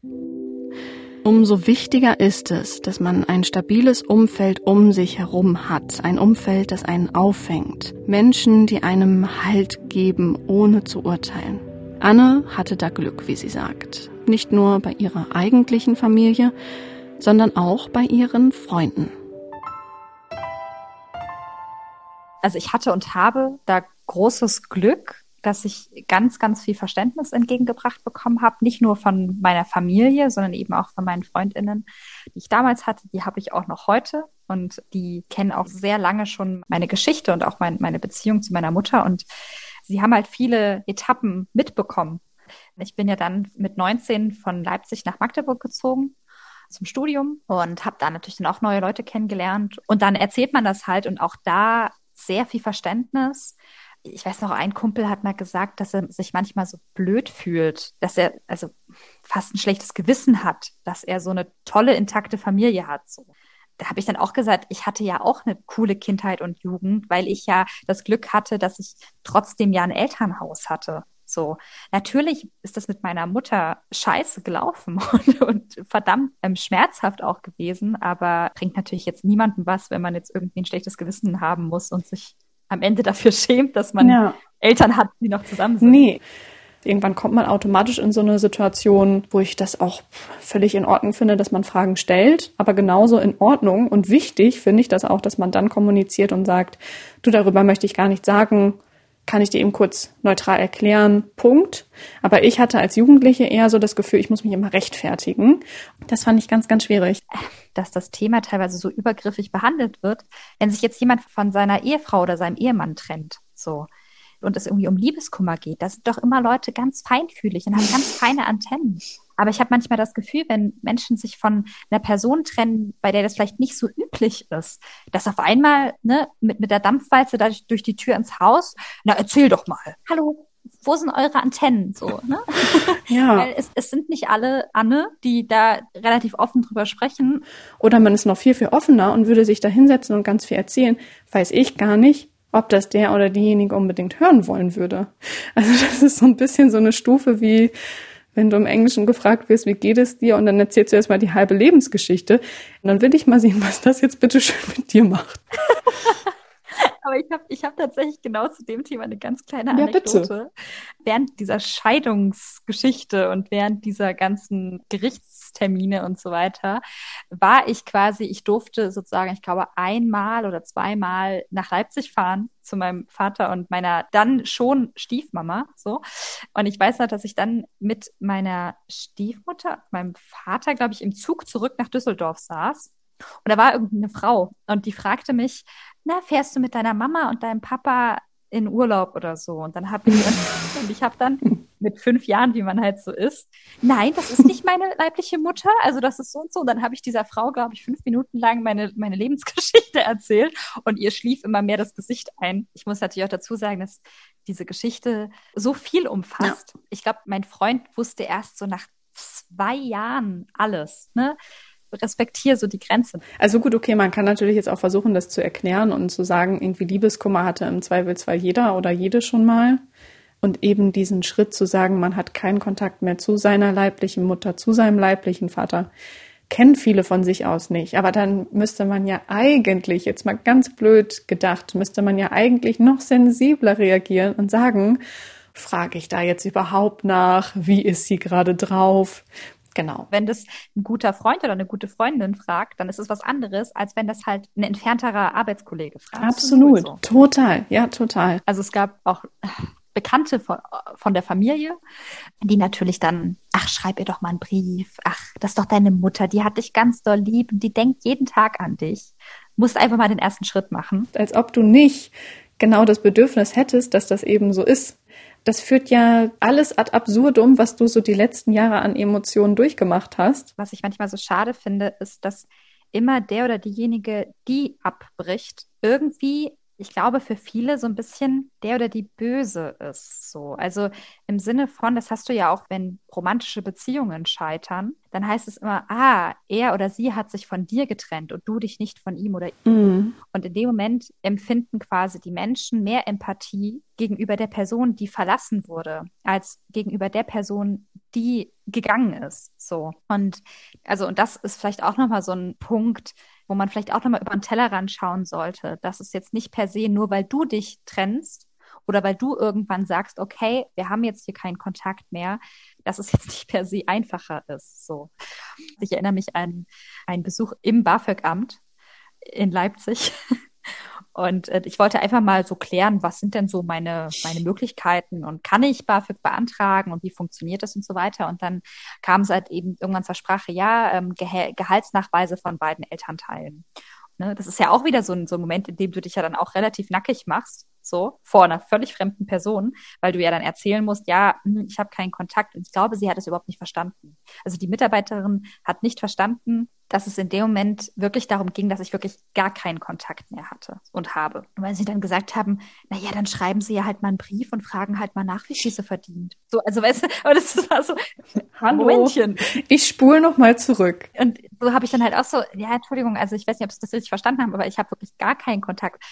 Umso wichtiger ist es, dass man ein stabiles Umfeld um sich herum hat, ein Umfeld, das einen auffängt, Menschen, die einem Halt geben, ohne zu urteilen. Anne hatte da Glück, wie sie sagt, nicht nur bei ihrer eigentlichen Familie, sondern auch bei ihren Freunden. Also ich hatte und habe da großes Glück, dass ich ganz, ganz viel Verständnis entgegengebracht bekommen habe. Nicht nur von meiner Familie, sondern eben auch von meinen Freundinnen, die ich damals hatte. Die habe ich auch noch heute und die kennen auch sehr lange schon meine Geschichte und auch mein, meine Beziehung zu meiner Mutter. Und sie haben halt viele Etappen mitbekommen. Ich bin ja dann mit 19 von Leipzig nach Magdeburg gezogen zum Studium und habe da natürlich dann auch neue Leute kennengelernt. Und dann erzählt man das halt und auch da sehr viel Verständnis. Ich weiß noch, ein Kumpel hat mal gesagt, dass er sich manchmal so blöd fühlt, dass er also fast ein schlechtes Gewissen hat, dass er so eine tolle, intakte Familie hat. So da habe ich dann auch gesagt, ich hatte ja auch eine coole Kindheit und Jugend, weil ich ja das Glück hatte, dass ich trotzdem ja ein Elternhaus hatte. So, natürlich ist das mit meiner Mutter scheiße gelaufen und, und verdammt ähm, schmerzhaft auch gewesen, aber bringt natürlich jetzt niemandem was, wenn man jetzt irgendwie ein schlechtes Gewissen haben muss und sich am Ende dafür schämt, dass man ja. Eltern hat, die noch zusammen sind. Nee. Irgendwann kommt man automatisch in so eine Situation, wo ich das auch völlig in Ordnung finde, dass man Fragen stellt. Aber genauso in Ordnung und wichtig finde ich das auch, dass man dann kommuniziert und sagt, du, darüber möchte ich gar nicht sagen kann ich dir eben kurz neutral erklären, Punkt. Aber ich hatte als Jugendliche eher so das Gefühl, ich muss mich immer rechtfertigen. Das fand ich ganz, ganz schwierig. Dass das Thema teilweise so übergriffig behandelt wird, wenn sich jetzt jemand von seiner Ehefrau oder seinem Ehemann trennt, so, und es irgendwie um Liebeskummer geht, da sind doch immer Leute ganz feinfühlig und haben ganz feine Antennen. Aber ich habe manchmal das Gefühl, wenn Menschen sich von einer Person trennen, bei der das vielleicht nicht so üblich ist, dass auf einmal ne, mit, mit der Dampfwalze da durch, durch die Tür ins Haus, na erzähl doch mal. Hallo, wo sind eure Antennen so, ne? Ja. Weil es, es sind nicht alle Anne, die da relativ offen drüber sprechen. Oder man ist noch viel, viel offener und würde sich da hinsetzen und ganz viel erzählen. Weiß ich gar nicht, ob das der oder diejenige unbedingt hören wollen würde. Also das ist so ein bisschen so eine Stufe wie, wenn du im Englischen gefragt wirst, wie geht es dir? Und dann erzählst du erstmal die halbe Lebensgeschichte. Und dann will ich mal sehen, was das jetzt bitte schön mit dir macht. Aber ich habe ich hab tatsächlich genau zu dem Thema eine ganz kleine Anekdote. Ja, während dieser Scheidungsgeschichte und während dieser ganzen Gerichtstermine und so weiter, war ich quasi, ich durfte sozusagen, ich glaube, einmal oder zweimal nach Leipzig fahren zu meinem Vater und meiner dann schon Stiefmama, so. Und ich weiß noch, dass ich dann mit meiner Stiefmutter, meinem Vater, glaube ich, im Zug zurück nach Düsseldorf saß. Und da war irgendeine Frau und die fragte mich, na, fährst du mit deiner Mama und deinem Papa in Urlaub oder so? Und dann habe ich, und ich habe dann mit fünf Jahren, wie man halt so ist, nein, das ist nicht meine leibliche Mutter, also das ist so und so. Und dann habe ich dieser Frau, glaube ich, fünf Minuten lang meine, meine Lebensgeschichte erzählt und ihr schlief immer mehr das Gesicht ein. Ich muss natürlich auch dazu sagen, dass diese Geschichte so viel umfasst. Ja. Ich glaube, mein Freund wusste erst so nach zwei Jahren alles. Ne? respektiere so die Grenze. Also gut, okay, man kann natürlich jetzt auch versuchen, das zu erklären und zu sagen, irgendwie Liebeskummer hatte im Zweifelsfall jeder oder jede schon mal. Und eben diesen Schritt zu sagen, man hat keinen Kontakt mehr zu seiner leiblichen Mutter, zu seinem leiblichen Vater, kennen viele von sich aus nicht. Aber dann müsste man ja eigentlich, jetzt mal ganz blöd gedacht, müsste man ja eigentlich noch sensibler reagieren und sagen, frage ich da jetzt überhaupt nach? Wie ist sie gerade drauf? Genau. Wenn das ein guter Freund oder eine gute Freundin fragt, dann ist es was anderes, als wenn das halt ein entfernterer Arbeitskollege fragt. Absolut. So. Total. Ja, total. Also es gab auch Bekannte von, von der Familie, die natürlich dann, ach, schreib ihr doch mal einen Brief. Ach, das ist doch deine Mutter, die hat dich ganz doll lieb und die denkt jeden Tag an dich. Musst einfach mal den ersten Schritt machen. Als ob du nicht genau das Bedürfnis hättest, dass das eben so ist das führt ja alles ad absurdum, was du so die letzten Jahre an Emotionen durchgemacht hast. Was ich manchmal so schade finde, ist, dass immer der oder diejenige, die abbricht, irgendwie ich glaube, für viele so ein bisschen der oder die Böse ist. So. Also im Sinne von, das hast du ja auch, wenn romantische Beziehungen scheitern, dann heißt es immer, ah, er oder sie hat sich von dir getrennt und du dich nicht von ihm oder ihm. Mm. Und in dem Moment empfinden quasi die Menschen mehr Empathie gegenüber der Person, die verlassen wurde, als gegenüber der Person, die gegangen ist. So. Und also, und das ist vielleicht auch nochmal so ein Punkt, wo man vielleicht auch nochmal über den Tellerrand schauen sollte, dass es jetzt nicht per se nur, weil du dich trennst oder weil du irgendwann sagst, okay, wir haben jetzt hier keinen Kontakt mehr, dass es jetzt nicht per se einfacher ist. So. Ich erinnere mich an einen Besuch im BAföG-Amt in Leipzig. Und äh, ich wollte einfach mal so klären, was sind denn so meine, meine Möglichkeiten und kann ich BAföG beantragen und wie funktioniert das und so weiter. Und dann kam es halt eben irgendwann zur Sprache, ja, ähm, Ge Gehaltsnachweise von beiden Elternteilen. Ne, das ist ja auch wieder so ein, so ein Moment, in dem du dich ja dann auch relativ nackig machst so vor einer völlig fremden Person, weil du ja dann erzählen musst, ja, hm, ich habe keinen Kontakt. Und ich glaube, sie hat es überhaupt nicht verstanden. Also die Mitarbeiterin hat nicht verstanden, dass es in dem Moment wirklich darum ging, dass ich wirklich gar keinen Kontakt mehr hatte und habe. Und weil sie dann gesagt haben, na ja, dann schreiben sie ja halt mal einen Brief und fragen halt mal nach, wie viel sie verdient. So, also weißt du, aber das war so, Hallo, Momentchen. Ich spule noch mal zurück. Und so habe ich dann halt auch so, ja, Entschuldigung, also ich weiß nicht, ob sie das richtig verstanden haben, aber ich habe wirklich gar keinen Kontakt.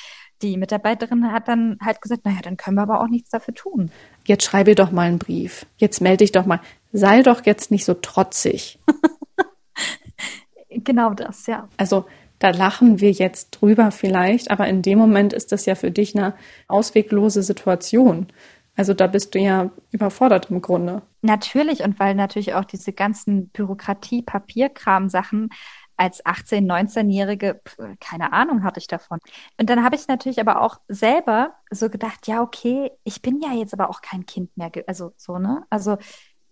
Die Mitarbeiterin hat dann halt gesagt, naja, dann können wir aber auch nichts dafür tun. Jetzt schreibe doch mal einen Brief. Jetzt melde dich doch mal. Sei doch jetzt nicht so trotzig. genau das, ja. Also da lachen wir jetzt drüber vielleicht, aber in dem Moment ist das ja für dich eine ausweglose Situation. Also da bist du ja überfordert im Grunde. Natürlich und weil natürlich auch diese ganzen Bürokratie, Papierkram Sachen als 18, 19-Jährige, keine Ahnung hatte ich davon. Und dann habe ich natürlich aber auch selber so gedacht, ja, okay, ich bin ja jetzt aber auch kein Kind mehr, also so, ne? Also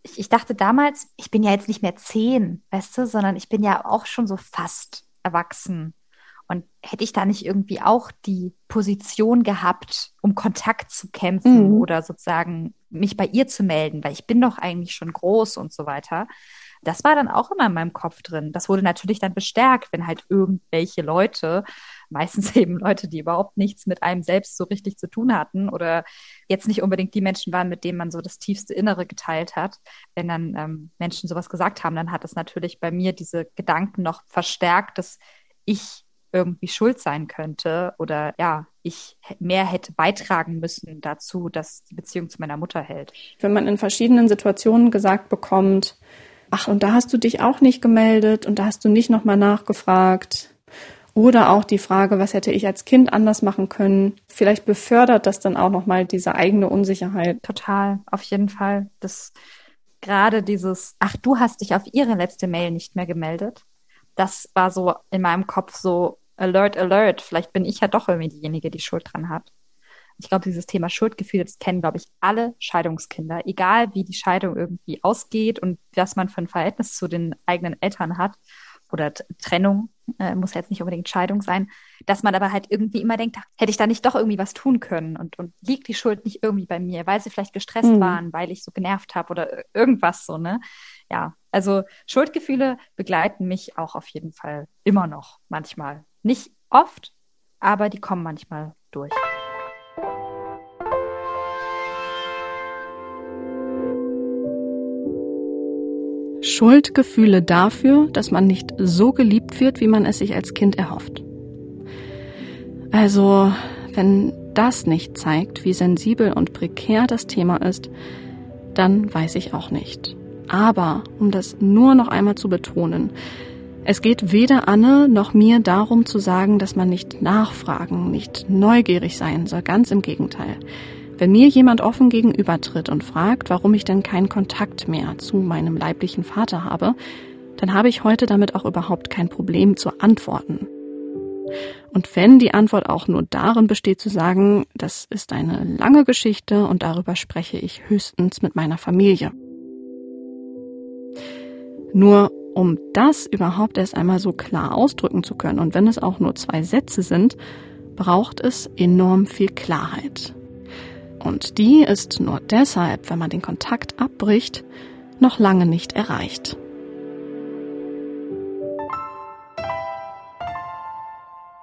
ich, ich dachte damals, ich bin ja jetzt nicht mehr zehn, weißt du, sondern ich bin ja auch schon so fast erwachsen. Und hätte ich da nicht irgendwie auch die Position gehabt, um Kontakt zu kämpfen mhm. oder sozusagen mich bei ihr zu melden, weil ich bin doch eigentlich schon groß und so weiter. Das war dann auch immer in meinem Kopf drin. Das wurde natürlich dann bestärkt, wenn halt irgendwelche Leute, meistens eben Leute, die überhaupt nichts mit einem selbst so richtig zu tun hatten oder jetzt nicht unbedingt die Menschen waren, mit denen man so das tiefste Innere geteilt hat. Wenn dann ähm, Menschen sowas gesagt haben, dann hat es natürlich bei mir diese Gedanken noch verstärkt, dass ich irgendwie schuld sein könnte oder ja, ich mehr hätte beitragen müssen dazu, dass die Beziehung zu meiner Mutter hält. Wenn man in verschiedenen Situationen gesagt bekommt, ach, und da hast du dich auch nicht gemeldet und da hast du nicht nochmal nachgefragt. Oder auch die Frage, was hätte ich als Kind anders machen können? Vielleicht befördert das dann auch nochmal diese eigene Unsicherheit. Total, auf jeden Fall. Das gerade dieses, ach, du hast dich auf ihre letzte Mail nicht mehr gemeldet. Das war so in meinem Kopf so, alert, alert. Vielleicht bin ich ja doch irgendwie diejenige, die Schuld dran hat. Ich glaube, dieses Thema Schuldgefühl, das kennen, glaube ich, alle Scheidungskinder. Egal, wie die Scheidung irgendwie ausgeht und was man für ein Verhältnis zu den eigenen Eltern hat oder Trennung, äh, muss ja jetzt nicht unbedingt Scheidung sein, dass man aber halt irgendwie immer denkt, hätte ich da nicht doch irgendwie was tun können und, und liegt die Schuld nicht irgendwie bei mir, weil sie vielleicht gestresst mhm. waren, weil ich so genervt habe oder irgendwas so, ne? Ja, also Schuldgefühle begleiten mich auch auf jeden Fall immer noch manchmal. Nicht oft, aber die kommen manchmal durch. Schuldgefühle dafür, dass man nicht so geliebt wird, wie man es sich als Kind erhofft. Also, wenn das nicht zeigt, wie sensibel und prekär das Thema ist, dann weiß ich auch nicht. Aber, um das nur noch einmal zu betonen, es geht weder Anne noch mir darum zu sagen, dass man nicht nachfragen, nicht neugierig sein soll, ganz im Gegenteil. Wenn mir jemand offen gegenübertritt und fragt, warum ich denn keinen Kontakt mehr zu meinem leiblichen Vater habe, dann habe ich heute damit auch überhaupt kein Problem zu antworten. Und wenn die Antwort auch nur darin besteht zu sagen, das ist eine lange Geschichte und darüber spreche ich höchstens mit meiner Familie. Nur um das überhaupt erst einmal so klar ausdrücken zu können und wenn es auch nur zwei Sätze sind, braucht es enorm viel Klarheit. Und die ist nur deshalb, wenn man den Kontakt abbricht, noch lange nicht erreicht.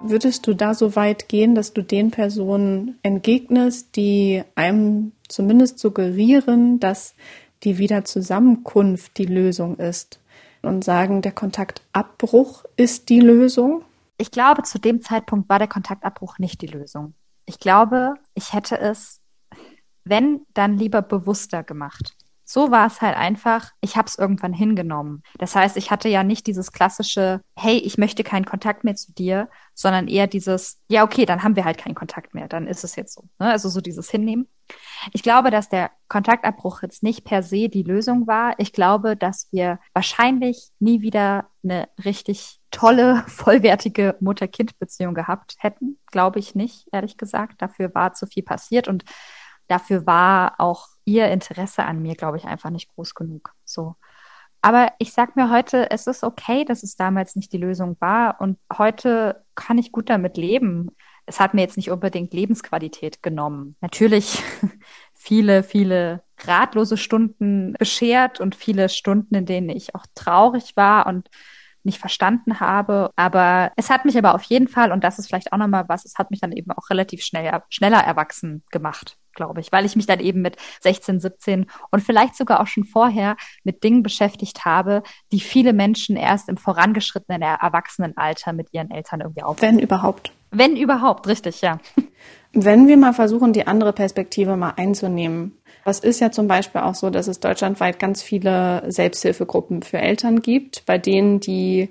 Würdest du da so weit gehen, dass du den Personen entgegnest, die einem zumindest suggerieren, dass die Wiederzusammenkunft die Lösung ist und sagen, der Kontaktabbruch ist die Lösung? Ich glaube, zu dem Zeitpunkt war der Kontaktabbruch nicht die Lösung. Ich glaube, ich hätte es wenn, dann lieber bewusster gemacht. So war es halt einfach, ich habe es irgendwann hingenommen. Das heißt, ich hatte ja nicht dieses klassische, hey, ich möchte keinen Kontakt mehr zu dir, sondern eher dieses, ja, okay, dann haben wir halt keinen Kontakt mehr, dann ist es jetzt so. Ne? Also so dieses Hinnehmen. Ich glaube, dass der Kontaktabbruch jetzt nicht per se die Lösung war. Ich glaube, dass wir wahrscheinlich nie wieder eine richtig tolle, vollwertige Mutter-Kind-Beziehung gehabt hätten. Glaube ich nicht, ehrlich gesagt. Dafür war zu viel passiert und dafür war auch ihr Interesse an mir, glaube ich, einfach nicht groß genug. So. Aber ich sag mir heute, es ist okay, dass es damals nicht die Lösung war und heute kann ich gut damit leben. Es hat mir jetzt nicht unbedingt Lebensqualität genommen. Natürlich viele, viele ratlose Stunden beschert und viele Stunden, in denen ich auch traurig war und nicht verstanden habe. Aber es hat mich aber auf jeden Fall, und das ist vielleicht auch nochmal was, es hat mich dann eben auch relativ schnell, schneller erwachsen gemacht glaube ich, weil ich mich dann eben mit 16, 17 und vielleicht sogar auch schon vorher mit Dingen beschäftigt habe, die viele Menschen erst im vorangeschrittenen Erwachsenenalter mit ihren Eltern irgendwie aufnehmen. Wenn überhaupt. Wenn überhaupt, richtig, ja. Wenn wir mal versuchen, die andere Perspektive mal einzunehmen. Was ist ja zum Beispiel auch so, dass es deutschlandweit ganz viele Selbsthilfegruppen für Eltern gibt, bei denen die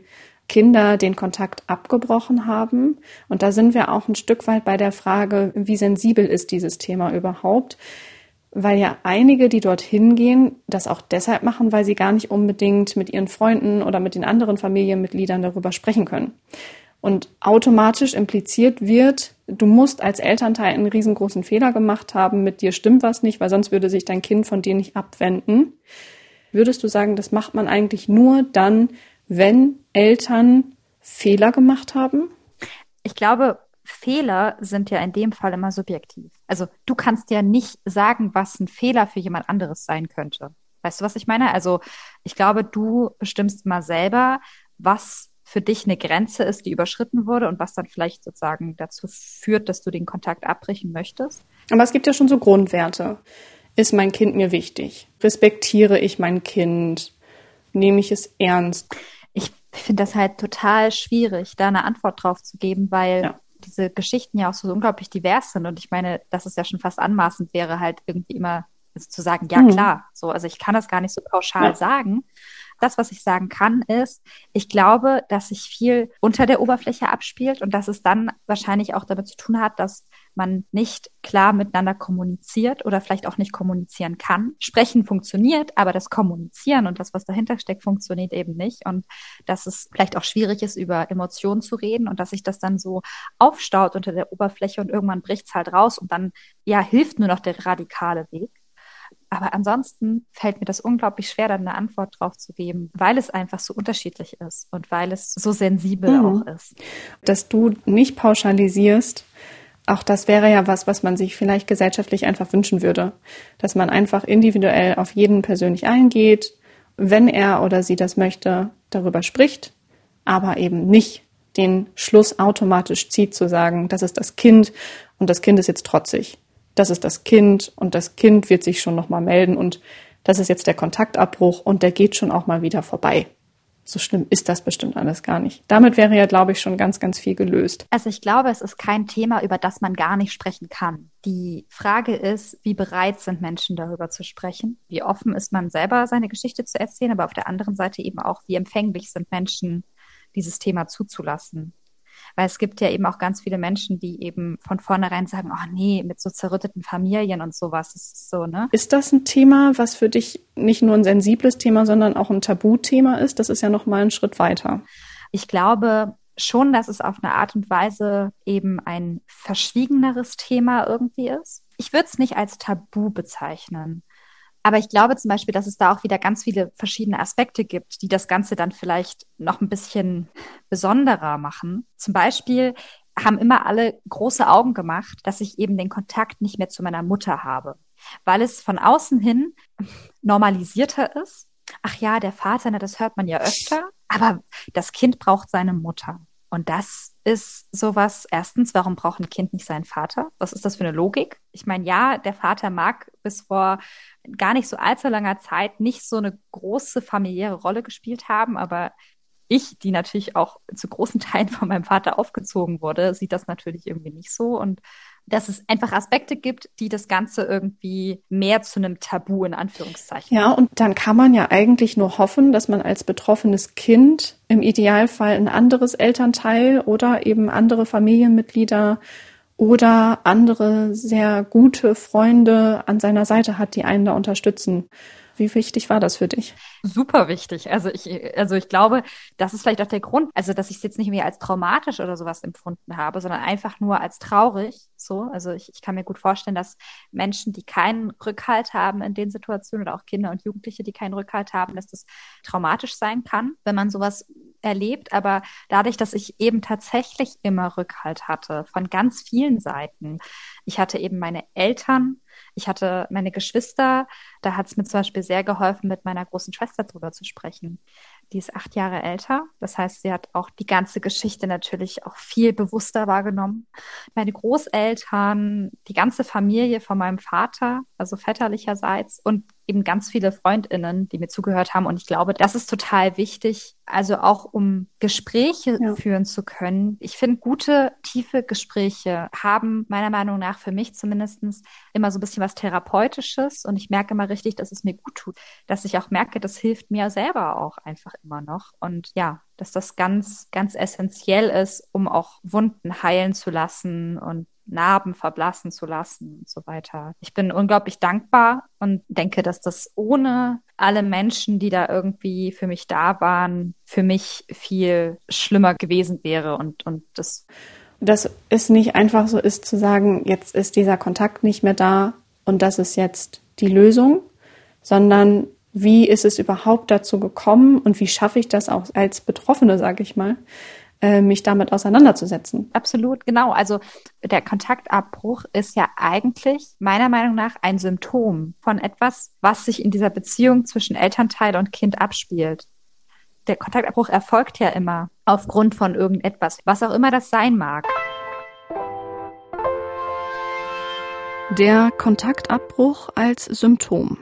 Kinder den Kontakt abgebrochen haben. Und da sind wir auch ein Stück weit bei der Frage, wie sensibel ist dieses Thema überhaupt? Weil ja einige, die dorthin gehen, das auch deshalb machen, weil sie gar nicht unbedingt mit ihren Freunden oder mit den anderen Familienmitgliedern darüber sprechen können. Und automatisch impliziert wird, du musst als Elternteil einen riesengroßen Fehler gemacht haben, mit dir stimmt was nicht, weil sonst würde sich dein Kind von dir nicht abwenden. Würdest du sagen, das macht man eigentlich nur dann, wenn Eltern Fehler gemacht haben? Ich glaube, Fehler sind ja in dem Fall immer subjektiv. Also du kannst ja nicht sagen, was ein Fehler für jemand anderes sein könnte. Weißt du, was ich meine? Also ich glaube, du bestimmst mal selber, was für dich eine Grenze ist, die überschritten wurde und was dann vielleicht sozusagen dazu führt, dass du den Kontakt abbrechen möchtest. Aber es gibt ja schon so Grundwerte. Ist mein Kind mir wichtig? Respektiere ich mein Kind? Nehme ich es ernst? Ich finde das halt total schwierig, da eine Antwort drauf zu geben, weil ja. diese Geschichten ja auch so unglaublich divers sind. Und ich meine, dass es ja schon fast anmaßend wäre, halt irgendwie immer zu sagen, ja mhm. klar, so, also ich kann das gar nicht so pauschal ja. sagen. Das, was ich sagen kann, ist, ich glaube, dass sich viel unter der Oberfläche abspielt und dass es dann wahrscheinlich auch damit zu tun hat, dass man nicht klar miteinander kommuniziert oder vielleicht auch nicht kommunizieren kann. Sprechen funktioniert, aber das Kommunizieren und das, was dahinter steckt, funktioniert eben nicht. Und dass es vielleicht auch schwierig ist, über Emotionen zu reden und dass sich das dann so aufstaut unter der Oberfläche und irgendwann bricht es halt raus und dann ja hilft nur noch der radikale Weg. Aber ansonsten fällt mir das unglaublich schwer, dann eine Antwort drauf zu geben, weil es einfach so unterschiedlich ist und weil es so sensibel mhm. auch ist. Dass du nicht pauschalisierst, auch das wäre ja was, was man sich vielleicht gesellschaftlich einfach wünschen würde. Dass man einfach individuell auf jeden persönlich eingeht, wenn er oder sie das möchte, darüber spricht, aber eben nicht den Schluss automatisch zieht zu sagen, das ist das Kind und das Kind ist jetzt trotzig das ist das Kind und das Kind wird sich schon nochmal melden und das ist jetzt der Kontaktabbruch und der geht schon auch mal wieder vorbei. So schlimm ist das bestimmt alles gar nicht. Damit wäre ja, glaube ich, schon ganz, ganz viel gelöst. Also ich glaube, es ist kein Thema, über das man gar nicht sprechen kann. Die Frage ist, wie bereit sind Menschen darüber zu sprechen? Wie offen ist man selber, seine Geschichte zu erzählen? Aber auf der anderen Seite eben auch, wie empfänglich sind Menschen, dieses Thema zuzulassen? Weil es gibt ja eben auch ganz viele Menschen, die eben von vornherein sagen, oh nee, mit so zerrütteten Familien und sowas ist so, ne? Ist das ein Thema, was für dich nicht nur ein sensibles Thema, sondern auch ein Tabuthema ist? Das ist ja noch mal ein Schritt weiter. Ich glaube, schon, dass es auf eine Art und Weise eben ein verschwiegeneres Thema irgendwie ist. Ich würde es nicht als Tabu bezeichnen. Aber ich glaube zum Beispiel, dass es da auch wieder ganz viele verschiedene Aspekte gibt, die das Ganze dann vielleicht noch ein bisschen besonderer machen. Zum Beispiel haben immer alle große Augen gemacht, dass ich eben den Kontakt nicht mehr zu meiner Mutter habe, weil es von außen hin normalisierter ist. Ach ja, der Vater, na, das hört man ja öfter, aber das Kind braucht seine Mutter. Und das ist sowas, erstens, warum braucht ein Kind nicht seinen Vater? Was ist das für eine Logik? Ich meine, ja, der Vater mag bis vor gar nicht so allzu langer Zeit nicht so eine große familiäre Rolle gespielt haben, aber ich, die natürlich auch zu großen Teilen von meinem Vater aufgezogen wurde, sieht das natürlich irgendwie nicht so. Und dass es einfach Aspekte gibt, die das Ganze irgendwie mehr zu einem Tabu in Anführungszeichen. Ja, und dann kann man ja eigentlich nur hoffen, dass man als betroffenes Kind im Idealfall ein anderes Elternteil oder eben andere Familienmitglieder oder andere sehr gute Freunde an seiner Seite hat, die einen da unterstützen. Wie wichtig war das für dich? Super wichtig. Also ich, also ich glaube, das ist vielleicht auch der Grund, also dass ich es jetzt nicht mehr als traumatisch oder sowas empfunden habe, sondern einfach nur als traurig. So, also ich, ich kann mir gut vorstellen, dass Menschen, die keinen Rückhalt haben in den Situationen oder auch Kinder und Jugendliche, die keinen Rückhalt haben, dass das traumatisch sein kann, wenn man sowas erlebt. Aber dadurch, dass ich eben tatsächlich immer Rückhalt hatte von ganz vielen Seiten, ich hatte eben meine Eltern, ich hatte meine Geschwister, da hat es mir zum Beispiel sehr geholfen, mit meiner großen Schwester drüber zu sprechen. Die ist acht Jahre älter. Das heißt, sie hat auch die ganze Geschichte natürlich auch viel bewusster wahrgenommen. Meine Großeltern, die ganze Familie von meinem Vater, also väterlicherseits und eben ganz viele Freundinnen, die mir zugehört haben. Und ich glaube, das ist total wichtig, also auch um Gespräche ja. führen zu können. Ich finde, gute, tiefe Gespräche haben meiner Meinung nach für mich zumindestens immer so ein bisschen was Therapeutisches. Und ich merke immer richtig, dass es mir gut tut, dass ich auch merke, das hilft mir selber auch einfach immer noch. Und ja, dass das ganz, ganz essentiell ist, um auch Wunden heilen zu lassen und Narben verblassen zu lassen und so weiter. Ich bin unglaublich dankbar und denke, dass das ohne alle Menschen, die da irgendwie für mich da waren, für mich viel schlimmer gewesen wäre und, und das. Dass es nicht einfach so ist zu sagen, jetzt ist dieser Kontakt nicht mehr da und das ist jetzt die Lösung, sondern wie ist es überhaupt dazu gekommen und wie schaffe ich das auch als Betroffene, sage ich mal, äh, mich damit auseinanderzusetzen. Absolut, genau. Also der Kontaktabbruch ist ja eigentlich meiner Meinung nach ein Symptom von etwas, was sich in dieser Beziehung zwischen Elternteil und Kind abspielt. Der Kontaktabbruch erfolgt ja immer aufgrund von irgendetwas, was auch immer das sein mag. Der Kontaktabbruch als Symptom.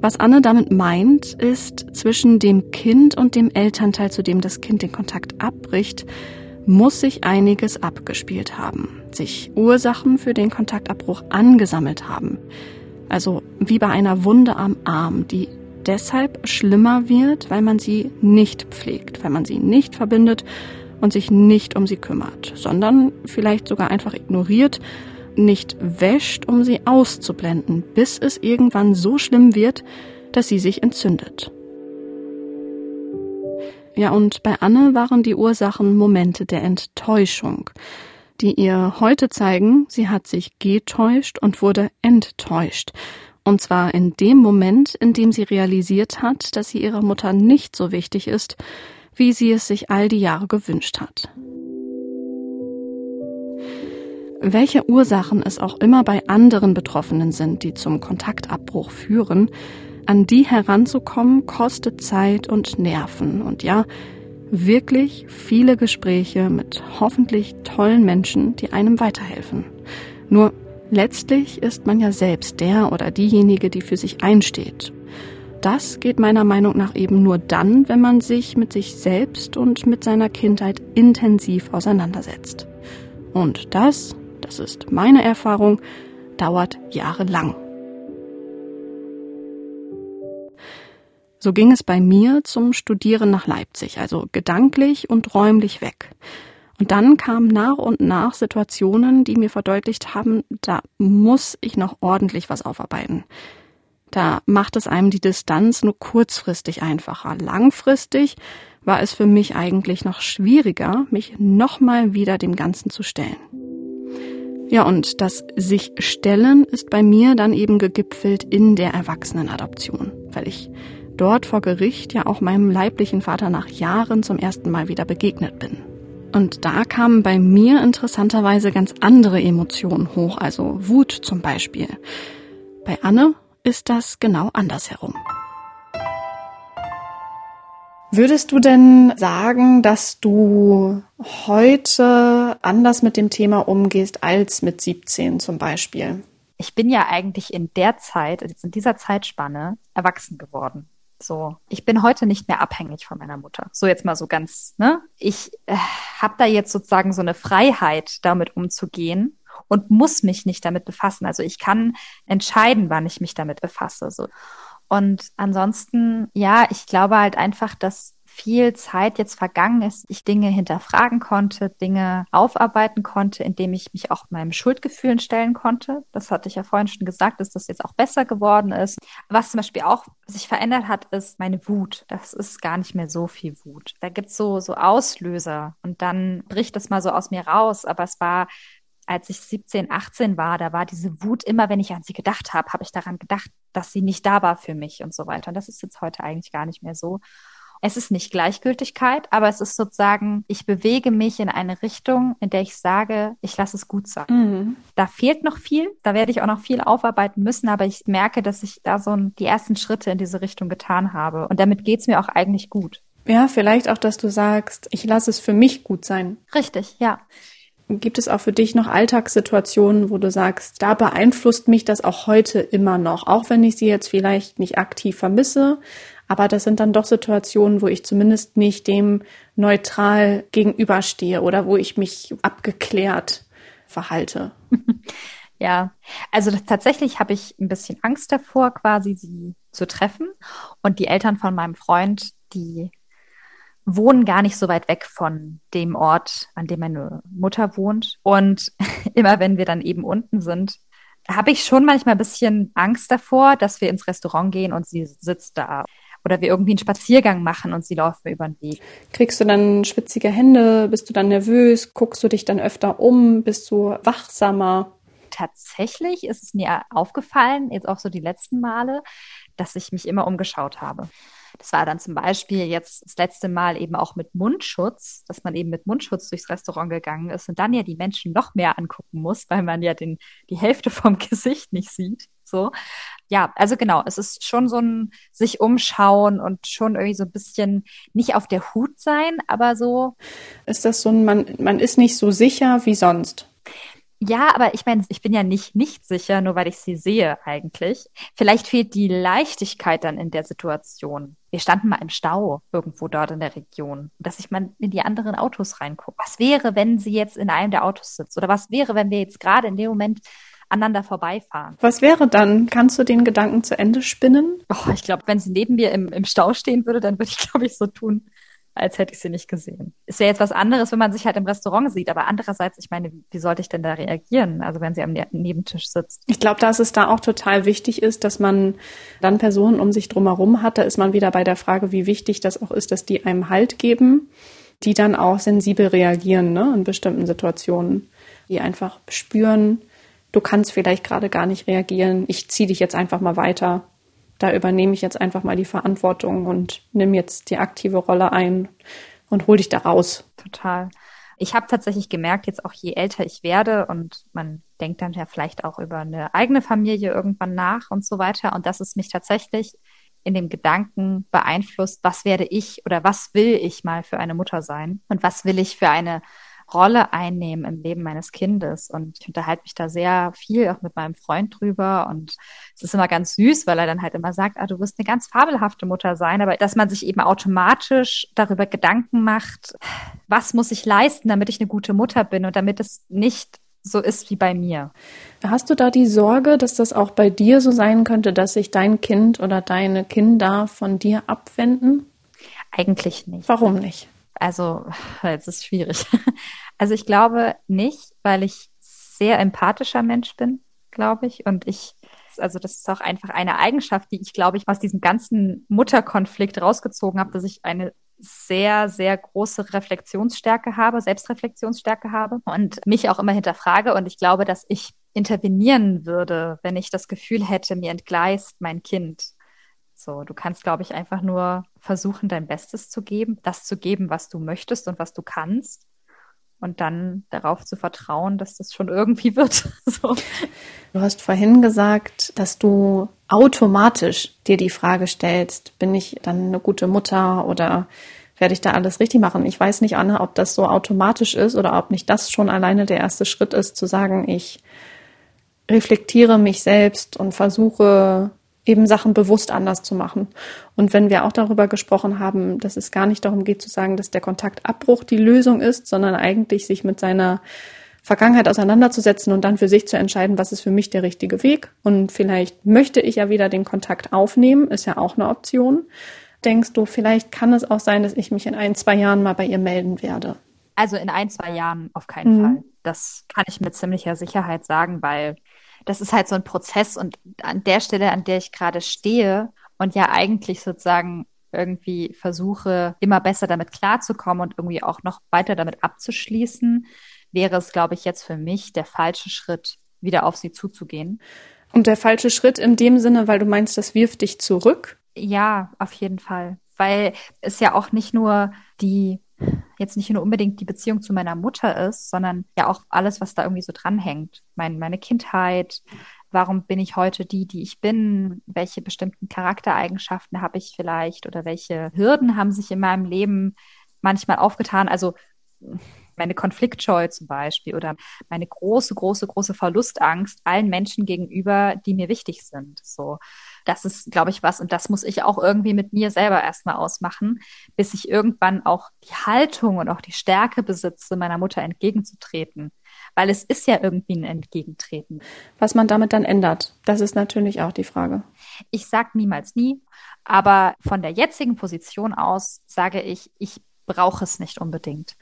Was Anne damit meint, ist, zwischen dem Kind und dem Elternteil, zu dem das Kind den Kontakt abbricht, muss sich einiges abgespielt haben, sich Ursachen für den Kontaktabbruch angesammelt haben. Also wie bei einer Wunde am Arm, die deshalb schlimmer wird, weil man sie nicht pflegt, weil man sie nicht verbindet und sich nicht um sie kümmert, sondern vielleicht sogar einfach ignoriert nicht wäscht, um sie auszublenden, bis es irgendwann so schlimm wird, dass sie sich entzündet. Ja, und bei Anne waren die Ursachen Momente der Enttäuschung, die ihr heute zeigen, sie hat sich getäuscht und wurde enttäuscht. Und zwar in dem Moment, in dem sie realisiert hat, dass sie ihrer Mutter nicht so wichtig ist, wie sie es sich all die Jahre gewünscht hat. Welche Ursachen es auch immer bei anderen Betroffenen sind, die zum Kontaktabbruch führen, an die heranzukommen, kostet Zeit und Nerven und ja, wirklich viele Gespräche mit hoffentlich tollen Menschen, die einem weiterhelfen. Nur letztlich ist man ja selbst der oder diejenige, die für sich einsteht. Das geht meiner Meinung nach eben nur dann, wenn man sich mit sich selbst und mit seiner Kindheit intensiv auseinandersetzt. Und das das ist meine Erfahrung, dauert jahrelang. So ging es bei mir zum Studieren nach Leipzig, also gedanklich und räumlich weg. Und dann kamen nach und nach Situationen, die mir verdeutlicht haben, da muss ich noch ordentlich was aufarbeiten. Da macht es einem die Distanz nur kurzfristig einfacher. Langfristig war es für mich eigentlich noch schwieriger, mich nochmal wieder dem Ganzen zu stellen. Ja, und das sich stellen ist bei mir dann eben gegipfelt in der Erwachsenenadoption, weil ich dort vor Gericht ja auch meinem leiblichen Vater nach Jahren zum ersten Mal wieder begegnet bin. Und da kamen bei mir interessanterweise ganz andere Emotionen hoch, also Wut zum Beispiel. Bei Anne ist das genau andersherum. Würdest du denn sagen, dass du heute anders mit dem Thema umgehst als mit 17 zum Beispiel? Ich bin ja eigentlich in der Zeit, also in dieser Zeitspanne, erwachsen geworden. So, ich bin heute nicht mehr abhängig von meiner Mutter. So jetzt mal so ganz, ne? Ich äh, habe da jetzt sozusagen so eine Freiheit, damit umzugehen und muss mich nicht damit befassen. Also ich kann entscheiden, wann ich mich damit befasse. So. Und ansonsten, ja, ich glaube halt einfach, dass viel Zeit jetzt vergangen ist, ich Dinge hinterfragen konnte, Dinge aufarbeiten konnte, indem ich mich auch meinem Schuldgefühlen stellen konnte. Das hatte ich ja vorhin schon gesagt, dass das jetzt auch besser geworden ist. Was zum Beispiel auch sich verändert hat, ist meine Wut. Das ist gar nicht mehr so viel Wut. Da gibt's so, so Auslöser und dann bricht das mal so aus mir raus. Aber es war als ich 17, 18 war, da war diese Wut immer, wenn ich an sie gedacht habe, habe ich daran gedacht, dass sie nicht da war für mich und so weiter. Und das ist jetzt heute eigentlich gar nicht mehr so. Es ist nicht Gleichgültigkeit, aber es ist sozusagen, ich bewege mich in eine Richtung, in der ich sage, ich lasse es gut sein. Mhm. Da fehlt noch viel, da werde ich auch noch viel aufarbeiten müssen, aber ich merke, dass ich da so die ersten Schritte in diese Richtung getan habe. Und damit geht's mir auch eigentlich gut. Ja, vielleicht auch, dass du sagst, ich lasse es für mich gut sein. Richtig, ja. Gibt es auch für dich noch Alltagssituationen, wo du sagst, da beeinflusst mich das auch heute immer noch, auch wenn ich sie jetzt vielleicht nicht aktiv vermisse, aber das sind dann doch Situationen, wo ich zumindest nicht dem neutral gegenüberstehe oder wo ich mich abgeklärt verhalte. Ja, also tatsächlich habe ich ein bisschen Angst davor, quasi sie zu treffen. Und die Eltern von meinem Freund, die wohnen gar nicht so weit weg von dem Ort, an dem meine Mutter wohnt. Und immer wenn wir dann eben unten sind, habe ich schon manchmal ein bisschen Angst davor, dass wir ins Restaurant gehen und sie sitzt da. Oder wir irgendwie einen Spaziergang machen und sie laufen über den Weg. Kriegst du dann schwitzige Hände? Bist du dann nervös? Guckst du dich dann öfter um? Bist du wachsamer? Tatsächlich ist es mir aufgefallen, jetzt auch so die letzten Male, dass ich mich immer umgeschaut habe. Das war dann zum Beispiel jetzt das letzte Mal eben auch mit Mundschutz, dass man eben mit Mundschutz durchs Restaurant gegangen ist und dann ja die Menschen noch mehr angucken muss, weil man ja den, die Hälfte vom Gesicht nicht sieht. So. Ja, also genau, es ist schon so ein sich umschauen und schon irgendwie so ein bisschen nicht auf der Hut sein, aber so. Ist das so ein, man, man ist nicht so sicher wie sonst? Ja, aber ich meine, ich bin ja nicht nicht sicher, nur weil ich sie sehe eigentlich. Vielleicht fehlt die Leichtigkeit dann in der Situation. Wir standen mal im Stau irgendwo dort in der Region, dass ich mal in die anderen Autos reingucke. Was wäre, wenn sie jetzt in einem der Autos sitzt? Oder was wäre, wenn wir jetzt gerade in dem Moment aneinander vorbeifahren. Was wäre dann? Kannst du den Gedanken zu Ende spinnen? Oh, ich glaube, wenn sie neben mir im, im Stau stehen würde, dann würde ich, glaube ich, so tun, als hätte ich sie nicht gesehen. Ist ja jetzt was anderes, wenn man sich halt im Restaurant sieht, aber andererseits, ich meine, wie sollte ich denn da reagieren? Also wenn sie am ne-, Nebentisch sitzt. Ich glaube, dass es da auch total wichtig ist, dass man dann Personen um sich drumherum hat. Da ist man wieder bei der Frage, wie wichtig das auch ist, dass die einem Halt geben, die dann auch sensibel reagieren ne, in bestimmten Situationen, die einfach spüren, du kannst vielleicht gerade gar nicht reagieren, ich ziehe dich jetzt einfach mal weiter da übernehme ich jetzt einfach mal die Verantwortung und nimm jetzt die aktive Rolle ein und hol dich da raus. Total. Ich habe tatsächlich gemerkt, jetzt auch je älter ich werde und man denkt dann ja vielleicht auch über eine eigene Familie irgendwann nach und so weiter und dass es mich tatsächlich in dem Gedanken beeinflusst, was werde ich oder was will ich mal für eine Mutter sein und was will ich für eine Rolle einnehmen im Leben meines Kindes. Und ich unterhalte mich da sehr viel auch mit meinem Freund drüber. Und es ist immer ganz süß, weil er dann halt immer sagt, ah, du wirst eine ganz fabelhafte Mutter sein. Aber dass man sich eben automatisch darüber Gedanken macht, was muss ich leisten, damit ich eine gute Mutter bin und damit es nicht so ist wie bei mir. Hast du da die Sorge, dass das auch bei dir so sein könnte, dass sich dein Kind oder deine Kinder von dir abwenden? Eigentlich nicht. Warum nicht? Also, jetzt ist schwierig. Also ich glaube nicht, weil ich sehr empathischer Mensch bin, glaube ich. Und ich, also das ist auch einfach eine Eigenschaft, die ich, glaube ich, aus diesem ganzen Mutterkonflikt rausgezogen habe, dass ich eine sehr, sehr große Reflexionsstärke habe, Selbstreflexionsstärke habe und mich auch immer hinterfrage. Und ich glaube, dass ich intervenieren würde, wenn ich das Gefühl hätte, mir entgleist mein Kind. So, du kannst, glaube ich, einfach nur versuchen, dein Bestes zu geben, das zu geben, was du möchtest und was du kannst. Und dann darauf zu vertrauen, dass das schon irgendwie wird. so. Du hast vorhin gesagt, dass du automatisch dir die Frage stellst, bin ich dann eine gute Mutter oder werde ich da alles richtig machen? Ich weiß nicht, Anne, ob das so automatisch ist oder ob nicht das schon alleine der erste Schritt ist, zu sagen, ich reflektiere mich selbst und versuche eben Sachen bewusst anders zu machen. Und wenn wir auch darüber gesprochen haben, dass es gar nicht darum geht zu sagen, dass der Kontaktabbruch die Lösung ist, sondern eigentlich sich mit seiner Vergangenheit auseinanderzusetzen und dann für sich zu entscheiden, was ist für mich der richtige Weg. Und vielleicht möchte ich ja wieder den Kontakt aufnehmen, ist ja auch eine Option. denkst du, vielleicht kann es auch sein, dass ich mich in ein, zwei Jahren mal bei ihr melden werde? Also in ein, zwei Jahren auf keinen mhm. Fall. Das kann ich mit ziemlicher Sicherheit sagen, weil das ist halt so ein Prozess und an der Stelle, an der ich gerade stehe und ja eigentlich sozusagen irgendwie versuche, immer besser damit klarzukommen und irgendwie auch noch weiter damit abzuschließen, wäre es, glaube ich, jetzt für mich der falsche Schritt, wieder auf sie zuzugehen. Und der falsche Schritt in dem Sinne, weil du meinst, das wirft dich zurück? Ja, auf jeden Fall. Weil es ja auch nicht nur die, jetzt nicht nur unbedingt die Beziehung zu meiner Mutter ist, sondern ja auch alles, was da irgendwie so dranhängt. Mein, meine Kindheit, warum bin ich heute die, die ich bin? Welche bestimmten Charaktereigenschaften habe ich vielleicht oder welche Hürden haben sich in meinem Leben manchmal aufgetan? Also meine Konfliktscheu zum Beispiel oder meine große, große, große Verlustangst allen Menschen gegenüber, die mir wichtig sind. So, das ist, glaube ich, was und das muss ich auch irgendwie mit mir selber erstmal ausmachen, bis ich irgendwann auch die Haltung und auch die Stärke besitze, meiner Mutter entgegenzutreten. Weil es ist ja irgendwie ein Entgegentreten. Was man damit dann ändert, das ist natürlich auch die Frage. Ich sage niemals nie, aber von der jetzigen Position aus sage ich, ich brauche es nicht unbedingt.